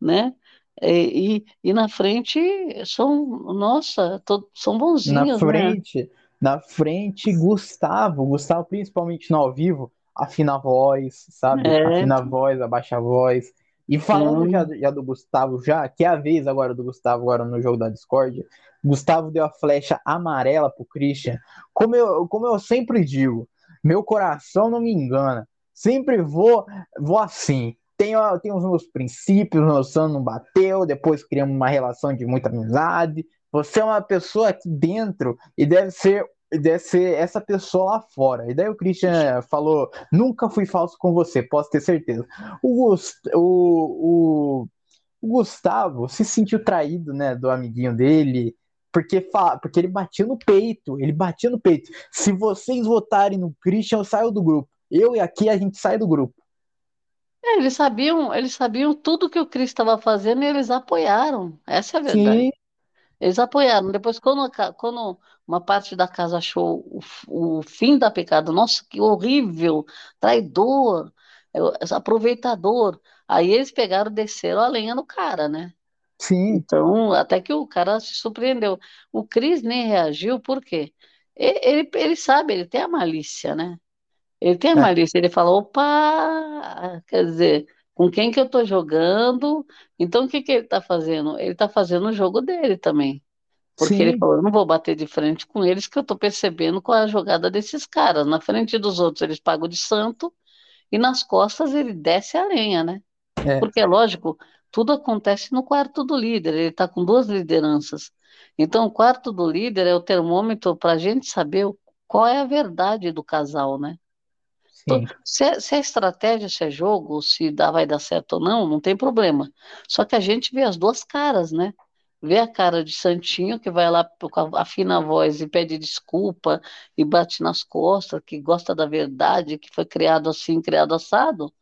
né? E, e, e na frente são, nossa, são na bonzinhos, né? Na frente, Gustavo, Gustavo principalmente no ao vivo, afina a voz, sabe? É, Afina a voz, abaixa a voz. E falando já, já do Gustavo, já, que é a vez agora do Gustavo, agora no jogo da Discord, Gustavo deu a flecha amarela pro Christian. Como eu, como eu sempre digo, meu coração não me engana. Sempre vou, vou assim. Tenho, tenho os meus princípios, meu sangue não bateu, depois criamos uma relação de muita amizade. Você é uma pessoa aqui dentro e deve ser ser essa pessoa lá fora. E daí o Christian falou: nunca fui falso com você, posso ter certeza. O, Gust, o, o, o Gustavo se sentiu traído, né, do amiguinho dele, porque, porque ele batia no peito, ele batia no peito. Se vocês votarem no Christian, eu saio do grupo. Eu e aqui a gente sai do grupo. É, eles sabiam, eles sabiam tudo que o Cris estava fazendo e eles apoiaram. Essa é a verdade. Sim. Eles apoiaram. Depois, quando, quando uma parte da casa achou o, o fim da pecado, nossa, que horrível, traidor, é, aproveitador. Aí eles pegaram, desceram a lenha no cara, né? Sim. Então, até que o cara se surpreendeu. O Cris nem reagiu, por quê? Ele, ele, ele sabe, ele tem a malícia, né? Ele tem a é. malícia, ele fala, opa, quer dizer, com quem que eu estou jogando? Então, o que que ele está fazendo? Ele está fazendo o jogo dele também. Porque Sim. ele falou, eu não vou bater de frente com eles, que eu estou percebendo qual é a jogada desses caras. Na frente dos outros eles pagam de santo, e nas costas ele desce a lenha, né? É. Porque é lógico, tudo acontece no quarto do líder, ele está com duas lideranças. Então, o quarto do líder é o termômetro para a gente saber qual é a verdade do casal, né? Se, é, se é estratégia, se é jogo, se dá, vai dar certo ou não, não tem problema. Só que a gente vê as duas caras, né? Vê a cara de Santinho, que vai lá com a voz e pede desculpa e bate nas costas, que gosta da verdade, que foi criado assim, criado assado,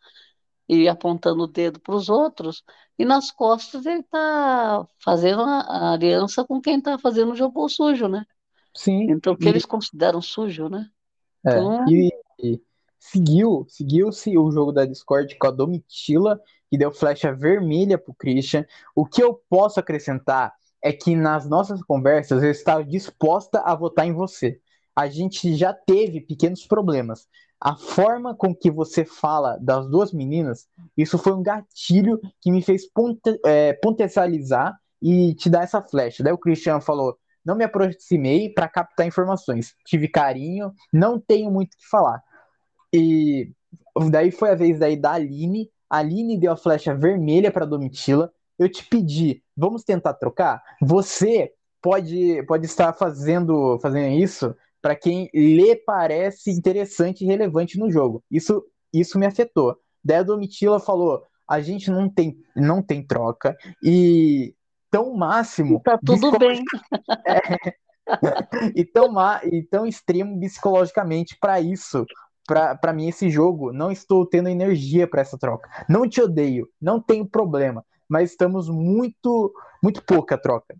e apontando o dedo para os outros, e nas costas ele está fazendo a, a, aliança com quem está fazendo o jogo sujo, né? Sim. Então, o que e... eles consideram sujo, né? É, então, e, seguiu, seguiu-se o jogo da Discord com a Domitila, que deu flecha vermelha pro Christian. O que eu posso acrescentar é que nas nossas conversas eu estava disposta a votar em você. A gente já teve pequenos problemas. A forma com que você fala das duas meninas, isso foi um gatilho que me fez é, potencializar e te dar essa flecha. Daí o Christian falou: não me aproximei para captar informações. Tive carinho, não tenho muito o que falar. E daí foi a vez daí da Aline. A Aline deu a flecha vermelha para Domitila. Eu te pedi, vamos tentar trocar? Você pode, pode estar fazendo, fazendo isso para quem lhe parece interessante e relevante no jogo. Isso, isso me afetou. Daí a Domitila falou: a gente não tem, não tem troca e tão máximo. Tá tudo bem. É, e, tão, e tão extremo psicologicamente para isso para mim esse jogo não estou tendo energia para essa troca. Não te odeio, não tenho problema, mas estamos muito muito pouca troca.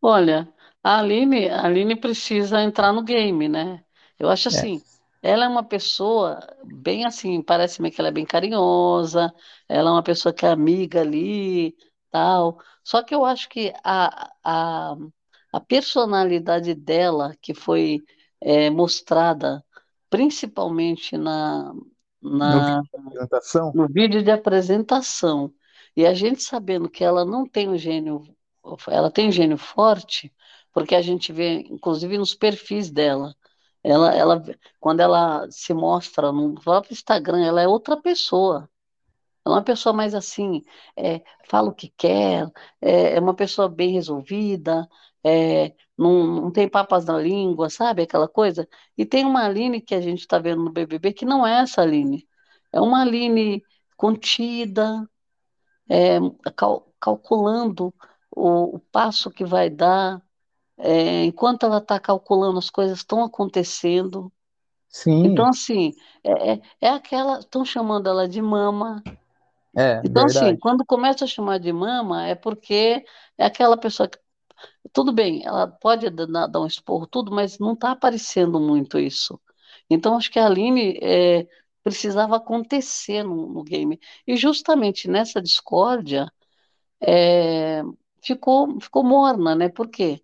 Olha, a Aline, a Aline precisa entrar no game, né? Eu acho é. assim, é. ela é uma pessoa bem assim, parece-me que ela é bem carinhosa, ela é uma pessoa que é amiga ali, tal. Só que eu acho que a, a, a personalidade dela que foi é, mostrada principalmente na, na, no, vídeo no vídeo de apresentação. E a gente sabendo que ela não tem um gênio, ela tem um gênio forte, porque a gente vê, inclusive, nos perfis dela. Ela, ela, quando ela se mostra no próprio Instagram, ela é outra pessoa. Ela é uma pessoa mais assim, é, fala o que quer, é, é uma pessoa bem resolvida, é, não, não tem papas na língua, sabe? Aquela coisa. E tem uma Aline que a gente está vendo no BBB que não é essa Aline. É uma Aline contida, é, cal, calculando o, o, passo que vai dar. É, enquanto ela está calculando, as coisas estão acontecendo. Sim. Então, assim, é, é, é aquela. Estão chamando ela de mama. É, então, assim, verdade. assim, quando começa a chamar de mama, é porque é aquela pessoa que tudo bem, ela pode dar, um esporro, tudo, mas não está aparecendo muito isso. Então, acho que a Aline é, precisava acontecer no, no, game. E justamente nessa discórdia, é, ficou, ficou morna, né? Por quê?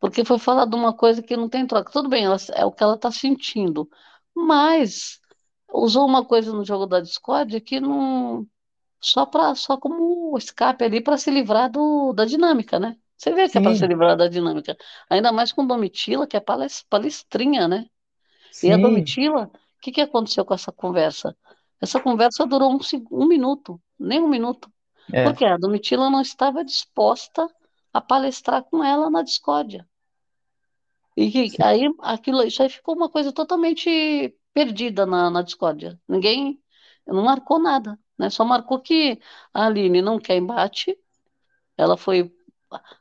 Porque foi falado uma coisa que não tem troca. Tudo bem, ela, é o que ela está sentindo, mas usou uma coisa no jogo da discórdia que não. Só, pra, só como escape ali para se livrar do, da dinâmica, né? Você vê que é para se livrar da dinâmica. Ainda mais com Domitila, que é palestrinha, né? Sim. E a Domitila, o que, que aconteceu com essa conversa? Essa conversa durou um, um minuto, nem um minuto. É. Porque a Domitila não estava disposta a palestrar com ela na discórdia. E que, aí aquilo, isso aí ficou uma coisa totalmente perdida na, na discórdia. Ninguém não marcou nada, né? Só marcou que a Aline não quer embate, ela foi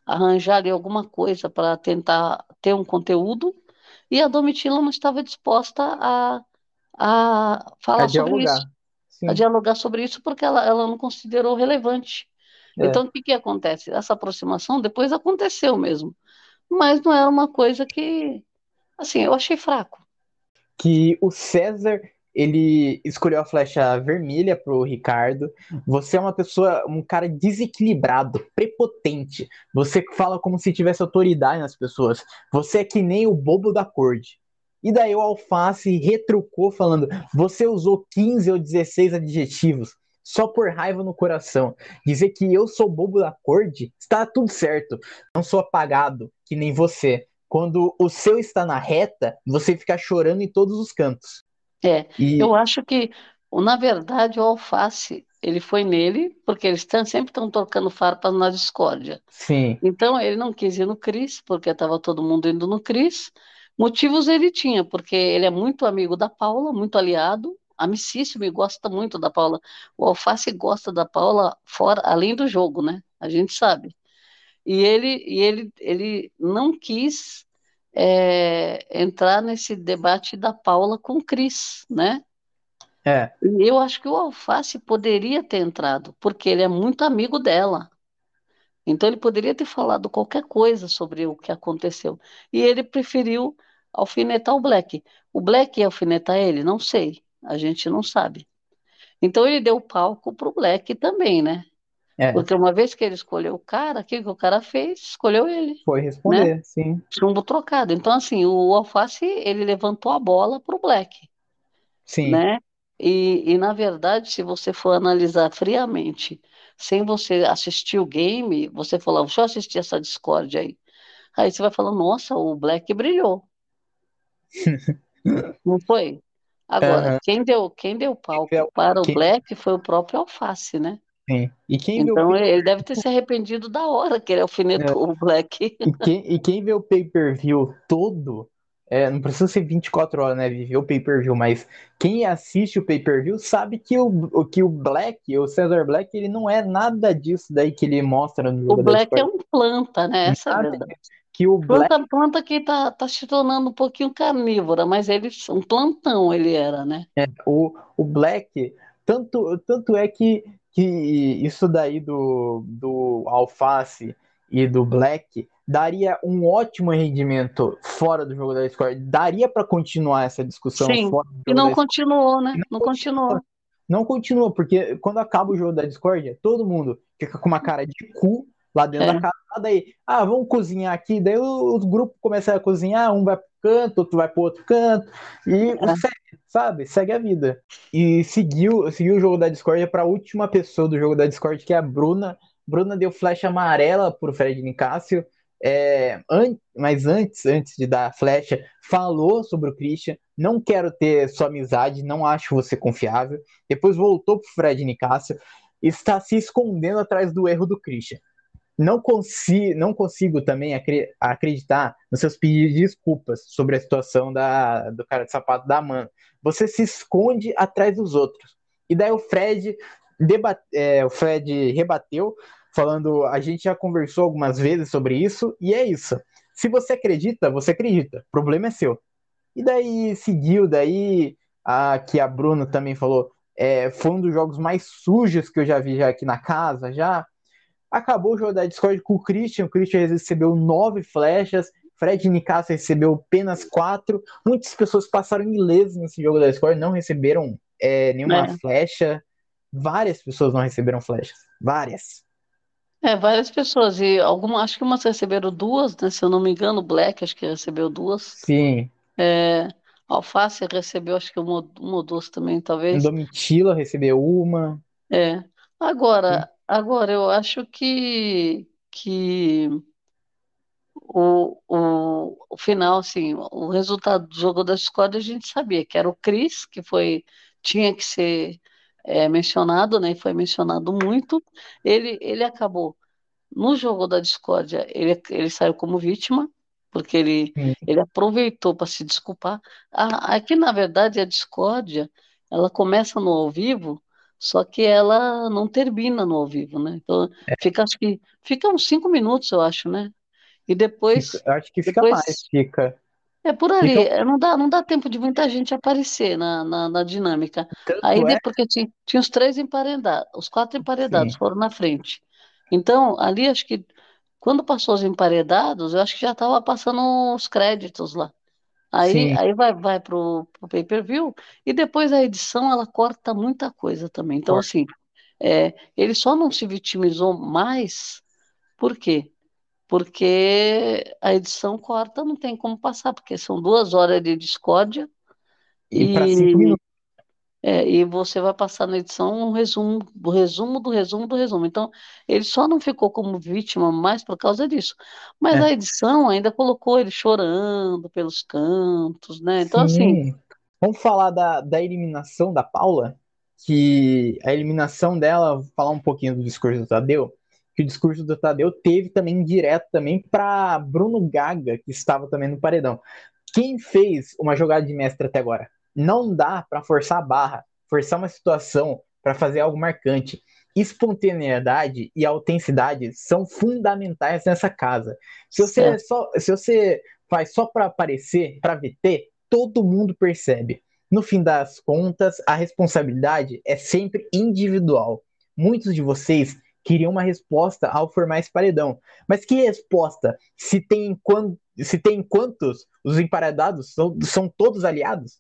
arranjar ali alguma coisa para tentar ter um conteúdo, e a Domitila não estava disposta a, a falar A sobre isso, a Sim. dialogar sobre isso, porque ela, ela não considerou relevante. É. Então, o que que acontece? Essa aproximação depois aconteceu mesmo, mas não era uma coisa que, assim, eu achei fraco. que o César ele escolheu a flecha vermelha pro Ricardo. Você é uma pessoa, um cara desequilibrado, prepotente. Você fala como se tivesse autoridade nas pessoas. Você é que nem o bobo da corte. E daí o Alface retrucou falando: "Você usou 15 ou 16 adjetivos só por raiva no coração. Dizer que eu sou bobo da corte, está tudo certo. Não sou apagado, que nem você quando o seu está na reta, você fica chorando em todos os cantos. É, E eu acho que, na verdade, o Alface, ele foi nele, porque eles tão, sempre estão trocando farpas na discórdia. sim, Então, ele não quis ir no Cris, porque estava todo mundo indo no Cris. Motivos ele tinha, porque ele é muito amigo da Paula, muito aliado, amicíssimo e gosta muito da Paula. O Alface gosta da Paula fora, além do jogo, né? A gente sabe. E ele, e ele, ele não quis é, entrar nesse debate da Paula com o Cris, né? é, eu acho que o Alface poderia ter entrado, porque ele é muito amigo dela. Então ele poderia ter falado qualquer coisa sobre o que aconteceu. E ele preferiu alfinetar o Black. O Black ia alfinetar ele? Não sei. A gente não sabe. Então ele deu palco pro Black também, né? É, Porque uma vez que ele escolheu o cara, o que que o cara fez? Escolheu ele, foi né? responder, sim, Chumbo trocado. Então, assim, o Alface, ele levantou a bola pro Black, sim, né? E, e, na verdade, se você for analisar friamente, sem você assistir o game, você falar, deixa eu assistir essa Discord aí. Aí você vai falar, nossa, o Black brilhou, não foi? Agora, quem deu, quem deu palco para o Black foi o próprio Alface, né? Sim. E quem vê o, Então ele deve ter se arrependido da hora que ele é, alfinetou o Black. e quem, e quem vê o pay-per-view todo, é, não precisa ser 24 horas, né, viver o pay-per-view, mas quem assiste o pay-per-view sabe que o, o- que o Black, o Cesar Black, ele não é nada disso daí que ele mostra no O jogo da Black é um planta, né? Essa é Nada. Que o Black Planta, planta que tá, tá se tornando um pouquinho carnívora, mas ele, um plantão ele era, né? O, o Black, tanto, tanto é que, que isso daí do, do Alface e do Black daria um ótimo rendimento fora do jogo da Discord. Daria para continuar essa discussão Sim, fora do e não continuou, né? Não Não continuou. Não continua, porque quando acaba o jogo da Discord, todo mundo fica com uma cara de cu lá dentro É, da casa. Daí, ah, vamos cozinhar aqui. Daí os grupos começam a cozinhar, um vai canto, outro vai pro outro canto. E é. segue, sabe? Segue a vida. E seguiu, seguiu o jogo da Discord para a última pessoa do jogo da Discord, que é a Bruna. Bruna deu flecha amarela pro Fred Nicásio. É, an mas antes, antes de dar a flecha, falou sobre o Christian. Não quero ter sua amizade, não acho você confiável. Depois voltou pro Fred Nicásio. Está se escondendo atrás do erro do Christian não consigo, não consigo também acre acreditar nos seus pedidos de desculpas sobre a situação da, do cara de sapato da Amanda. Você se esconde atrás dos outros. E daí o Fred, debate, é, o Fred rebateu, falando: a gente já conversou algumas vezes sobre isso, e é isso. Se você acredita, você acredita. O problema é seu. E daí seguiu, daí a, que a Bruna também falou. É, foi um dos jogos mais sujos que eu já vi já aqui na casa, já Acabou o jogo da Discord com o Christian. O Christian recebeu nove flechas. Fred Nicasso recebeu apenas quatro. Muitas pessoas passaram ileso nesse jogo da Discord, não receberam é, nenhuma É. flecha. Várias pessoas não receberam flechas. Várias. É, várias pessoas, e algumas, acho que umas receberam duas, né? Se eu não me engano, o Black acho que recebeu duas. Sim. É, Alface recebeu acho que uma, uma ou duas também, talvez. Domitila recebeu uma. É. Agora, agora eu acho que, que o, o, o final, assim, o resultado do jogo da Discord a gente sabia que era o Chris, que foi, tinha que ser é, mencionado, né? E foi mencionado muito. Ele, ele acabou no jogo da discórdia, ele, ele saiu como vítima, porque ele, sim, ele aproveitou para se desculpar. A- Aqui, na verdade, a discórdia, ela começa no ao vivo, só que ela não termina no ao vivo, né? Então, fica, acho que, fica uns cinco minutos, eu acho, né? E fica, depois, eu acho que fica mais, depois fica, é por fica ali, é, não dá, não dá tempo de muita gente aparecer na, na, na dinâmica. Aí, tanto é, porque tinha, tinha os três emparedados, os quatro emparedados sim, foram na frente. Então, ali, acho que quando passou os emparedados, eu acho que já estava passando os créditos lá. Aí, sim, aí vai, vai pro, pro pay-per-view e depois a edição ela corta muita coisa também. Então, corta. assim, é, ele só não se vitimizou mais, por quê? Porque a edição corta, não tem como passar, porque são duas horas de discórdia E para cinco minutos, é, e você vai passar na edição um resumo, do resumo do resumo do resumo. Então, ele só não ficou como vítima mais por causa disso. Mas a né? edição ainda colocou ele chorando pelos cantos, né? Então, assim, Sim. Vamos falar da, da eliminação da Paula, que a eliminação dela, vou falar um pouquinho do discurso do Tadeu, que o discurso do Tadeu teve também direto também para Bruno Gaga, que estava também no paredão. Quem fez uma jogada de mestre até agora? Não dá para forçar a barra, forçar uma situação para fazer algo marcante. Espontaneidade e autenticidade são fundamentais nessa casa. Se você é, só, se você faz só para aparecer, para VT, todo mundo percebe. No fim das contas, a responsabilidade é sempre individual. Muitos de vocês queriam uma resposta ao formar esse paredão. Mas que resposta? Se tem, se tem quantos os emparedados são, são todos aliados?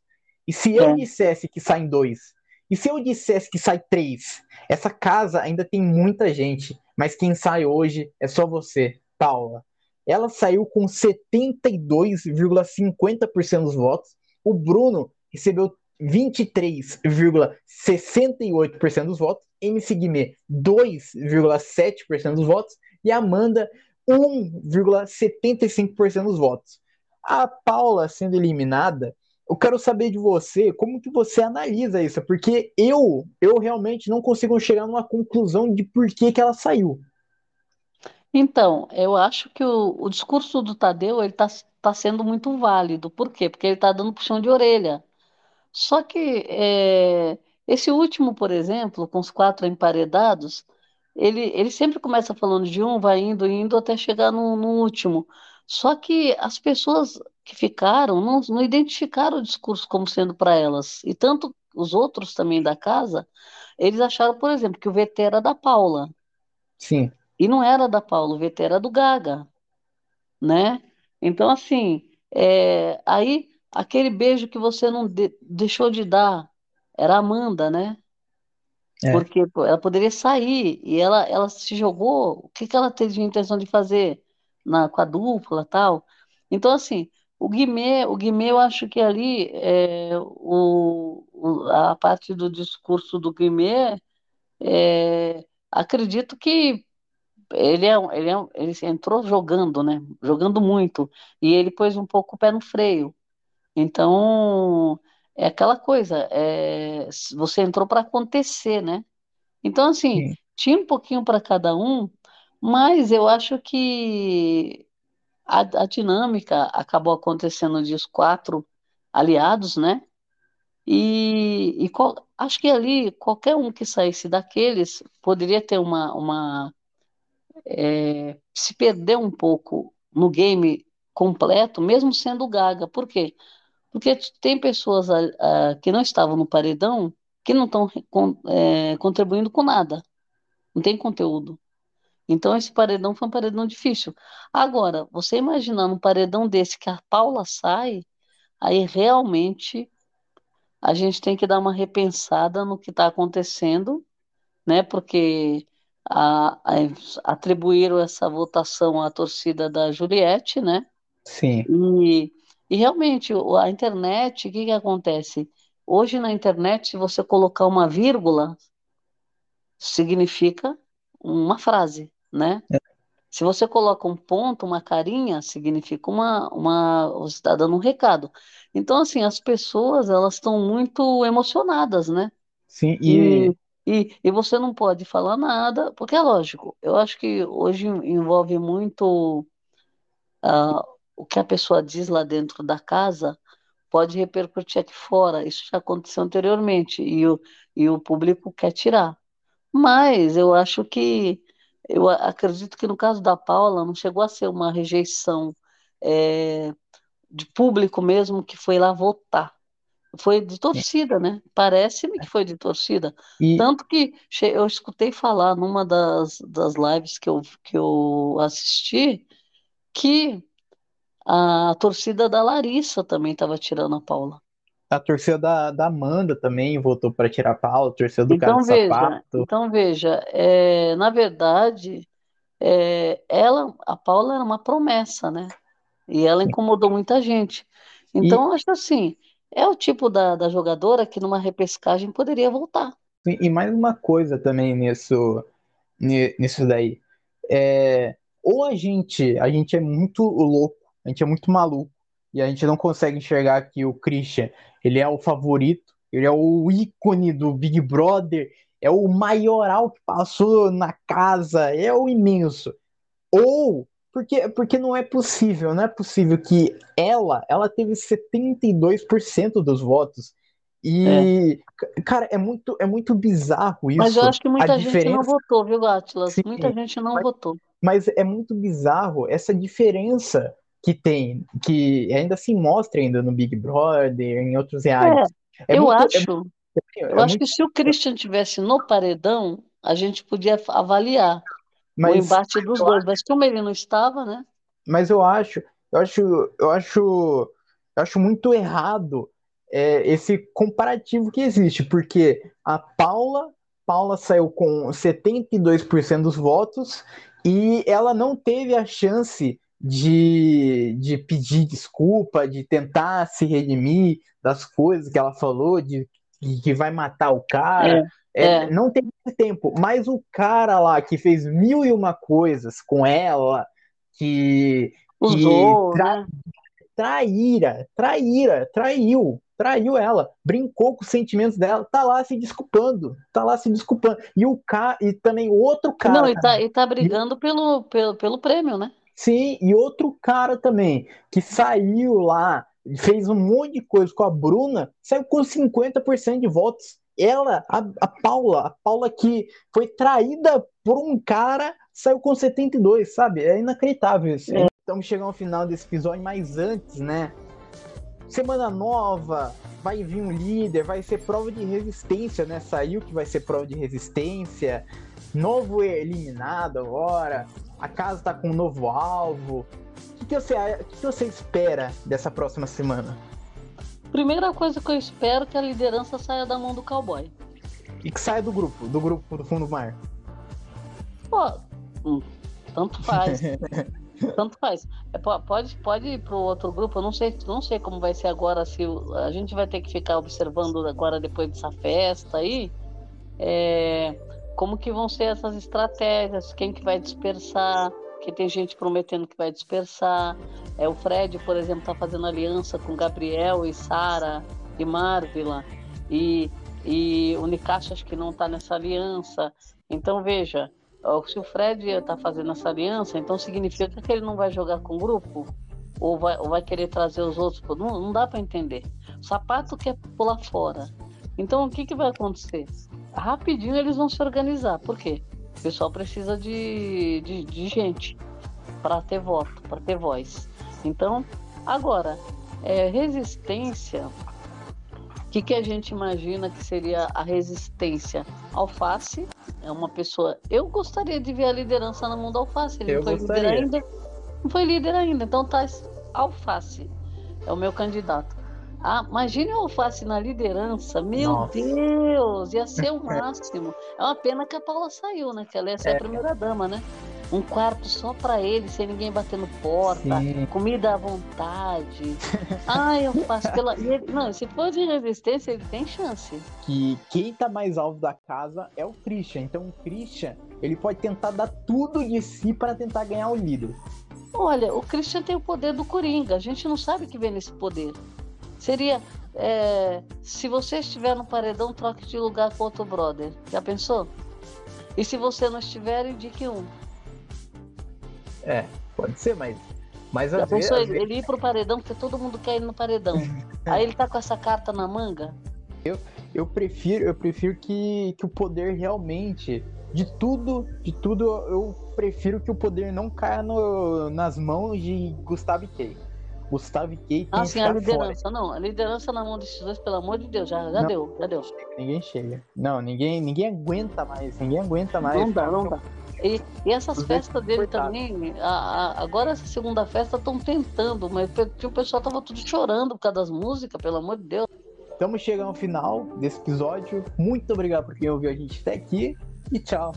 E se eu é. dissesse que saem dois? E se eu dissesse que sai três? Essa casa ainda tem muita gente, mas quem sai hoje é só você, Paula. Ela saiu com 72,50% dos votos. O Bruno recebeu 23,68% dos votos. MC Guimê, 2,7% dos votos. E Amanda, 1,75% dos votos. A Paula sendo eliminada, eu quero saber de você como que você analisa isso, porque eu, eu realmente não consigo chegar numa conclusão de por que, que ela saiu. Então, eu acho que o, o discurso do Tadeu ele está tá sendo muito válido. Por quê? Porque ele está dando puxão de orelha. Só que é, esse último, por exemplo, com os quatro emparedados, ele, ele sempre começa falando de um, vai indo, indo até chegar no, no último. Só que as pessoas que ficaram não, não identificaram o discurso como sendo para elas. E tanto os outros também da casa, eles acharam, por exemplo, que o VT era da Paula. Sim. E não era da Paula, o VT era do Gaga, né? Então, assim, é, aí aquele beijo que você não de- deixou de dar era a Amanda, né? É. Porque ela poderia sair e ela, ela se jogou. O que que ela teve intenção de fazer na, com a dupla tal? Então, assim, o Guimê, o Guimê, eu acho que ali é, o, o- a parte do discurso do Guimê, é, acredito que ele é, um- ele é, um- ele entrou jogando, né? Jogando muito. E ele pôs um pouco o pé no freio. Então, é aquela coisa, é, você entrou para acontecer, né? Então, assim, Sim. tinha um pouquinho para cada um, mas eu acho que a, a dinâmica acabou acontecendo de os quatro aliados, né? E, e qual- acho que ali qualquer um que saísse daqueles poderia ter uma, uma é, se perder um pouco no game completo, mesmo sendo Gaga. Por quê? Porque tem pessoas ah, ah, que não estavam no paredão que não estão contribuindo com nada, não tem conteúdo. Então esse paredão foi um paredão difícil. Agora, você imaginando um paredão desse que a Paula sai, aí realmente a gente tem que dar uma repensada no que está acontecendo, né? Porque a- a- atribuíram essa votação à torcida da Juliette, né? Sim. E, e realmente, a internet, o que que acontece? Hoje na internet, se você colocar uma vírgula, significa uma frase, né? Se você coloca um ponto, uma carinha, significa uma, uma, você está dando um recado. Então, assim, as pessoas, elas estão muito emocionadas, né? Sim. E, E e, e você não pode falar nada, porque é lógico, eu acho que hoje envolve muito o que a pessoa diz lá dentro da casa pode repercutir aqui fora. Isso já aconteceu anteriormente e o, e o público quer tirar. Mas eu acho que, eu acredito que no caso da Paula não chegou a ser uma rejeição é, de público mesmo que foi lá votar. Foi de torcida, né? Parece-me que foi de torcida. E... Tanto que eu escutei falar numa das, das lives que eu, que eu assisti que a torcida da Larissa também estava tirando a Paula. A torcida da, da Amanda também votou para tirar a Paula, a torcida do então, cara veja, sapato. Então veja, é, na verdade, é, ela, a Paula era uma promessa, né? E ela incomodou muita gente. Então, e... acho assim, é o tipo da, da jogadora que numa repescagem poderia voltar. E mais uma coisa também nisso, nisso daí. É, ou a gente, a gente é muito louco, a gente é muito maluco, e a gente não consegue enxergar que o Christian, ele é o favorito, ele é o ícone do Big Brother, é o maioral que passou na casa, é o imenso. Ou porque, porque não é possível, não é possível que ela, ela teve 72% dos votos. E, é. cara, é muito, é muito bizarro isso. Mas eu acho que muita gente diferença... não votou, viu, Atlas? Sim, muita gente não mas, votou. Mas é muito bizarro essa diferença que tem, que ainda se mostra ainda no Big Brother, em outros reais. É, é eu muito, é acho, é, eu acho muito... que se o Christian tivesse no paredão, a gente podia avaliar mas, o embate dos dois, mas como ele não estava, né? Mas eu acho, eu acho, eu acho, eu acho muito errado é, esse comparativo que existe, porque a Paula, Paula saiu com 72% dos votos e ela não teve a chance de, de pedir desculpa, de tentar se redimir das coisas que ela falou, de que vai matar o cara. É. É, é. Não tem tempo, mas o cara lá que fez mil e uma coisas com ela, que. Usou, tra... né? Traíra, traíra, traiu, traiu ela, brincou com os sentimentos dela, tá lá se desculpando, tá lá se desculpando. E o cara, e também outro cara. Não, e tá, e tá brigando e... pelo, pelo, pelo prêmio, né? Sim, e outro cara também, que saiu lá, fez um monte de coisa com a Bruna, saiu com 50% de votos ela, a, a Paula, a Paula que foi traída por um cara, saiu com 72, sabe? É inacreditável isso. É. Estamos chegando ao final desse episódio, mas antes, né? Semana nova, vai vir um líder, vai ser prova de resistência, né? Saiu que vai ser prova de resistência, novo eliminado agora, a casa tá com um novo alvo. O que, que, você, o que, que você espera dessa próxima semana? Primeira coisa que eu espero é que a liderança saia da mão do cowboy. E que saia do grupo, do grupo do fundo do mar. Pô, hum, tanto faz. tanto faz. É, pode, pode ir pro outro grupo, eu não sei, não sei como vai ser agora, se a gente vai ter que ficar observando agora depois dessa festa aí. É, como que vão ser essas estratégias, quem que vai dispersar, que tem gente prometendo que vai dispersar. É, o Fred, por exemplo, está fazendo aliança com Gabriel e Sara e Marvila. E, e o Nicasso acho que não está nessa aliança. Então, veja, se o Fred está fazendo essa aliança, então significa que ele não vai jogar com o grupo? Ou vai, ou vai querer trazer os outros? Não, não dá para entender. O sapato quer pular fora. Então, o que, que vai acontecer? Rapidinho eles vão se organizar. Por quê? O pessoal precisa de, de, de gente para ter voto, para ter voz. Então, agora, é, resistência, o que, que a gente imagina que seria a resistência? Alface é uma pessoa. Eu gostaria de ver a liderança na mão do Alface. Ele Eu não foi gostaria. líder ainda. Não foi líder ainda. Então tá Alface. É o meu candidato. Ah, imagine o Alface na liderança. Meu Nossa. Deus, ia ser o máximo. É uma pena que a Paula saiu, né? Que ela ia ser é. a primeira dama, né? Um quarto só para ele, sem ninguém batendo porta, Sim. comida à vontade. Ai, eu faço pela. Ele... Não, se for de resistência, ele tem chance. Que quem tá mais alvo da casa é o Christian. Então o Christian, ele pode tentar dar tudo de si para tentar ganhar o líder. Olha, o Christian tem o poder do Coringa. A gente não sabe que vem nesse poder. Seria é, se você estiver no paredão, troque de lugar com outro brother. Já pensou? E se você não estiver, indique um. É, pode ser, mas Mas Já pensou às ele, ele ir pro paredão, porque todo mundo quer ir no paredão. Aí ele tá com essa carta na manga. eu prefiro, eu prefiro que, que o poder realmente de tudo, de tudo eu prefiro que o poder não caia no- nas mãos de Gustavo Key. Gustavo Key Ah, sim, a ficar fora. liderança. Não, a liderança na mão desses dois, pelo amor de Deus, já, já Não. deu, já deu. Ninguém chega. Não, ninguém, ninguém aguenta mais. Ninguém aguenta mais. Não dá, não dá. E, e essas festas dele coitado. também, a- a- agora essa segunda festa estão tentando, mas o pessoal tava tudo chorando por causa das músicas, pelo amor de Deus. Estamos chegando ao final desse episódio. Muito obrigado por quem ouviu a gente até aqui e tchau.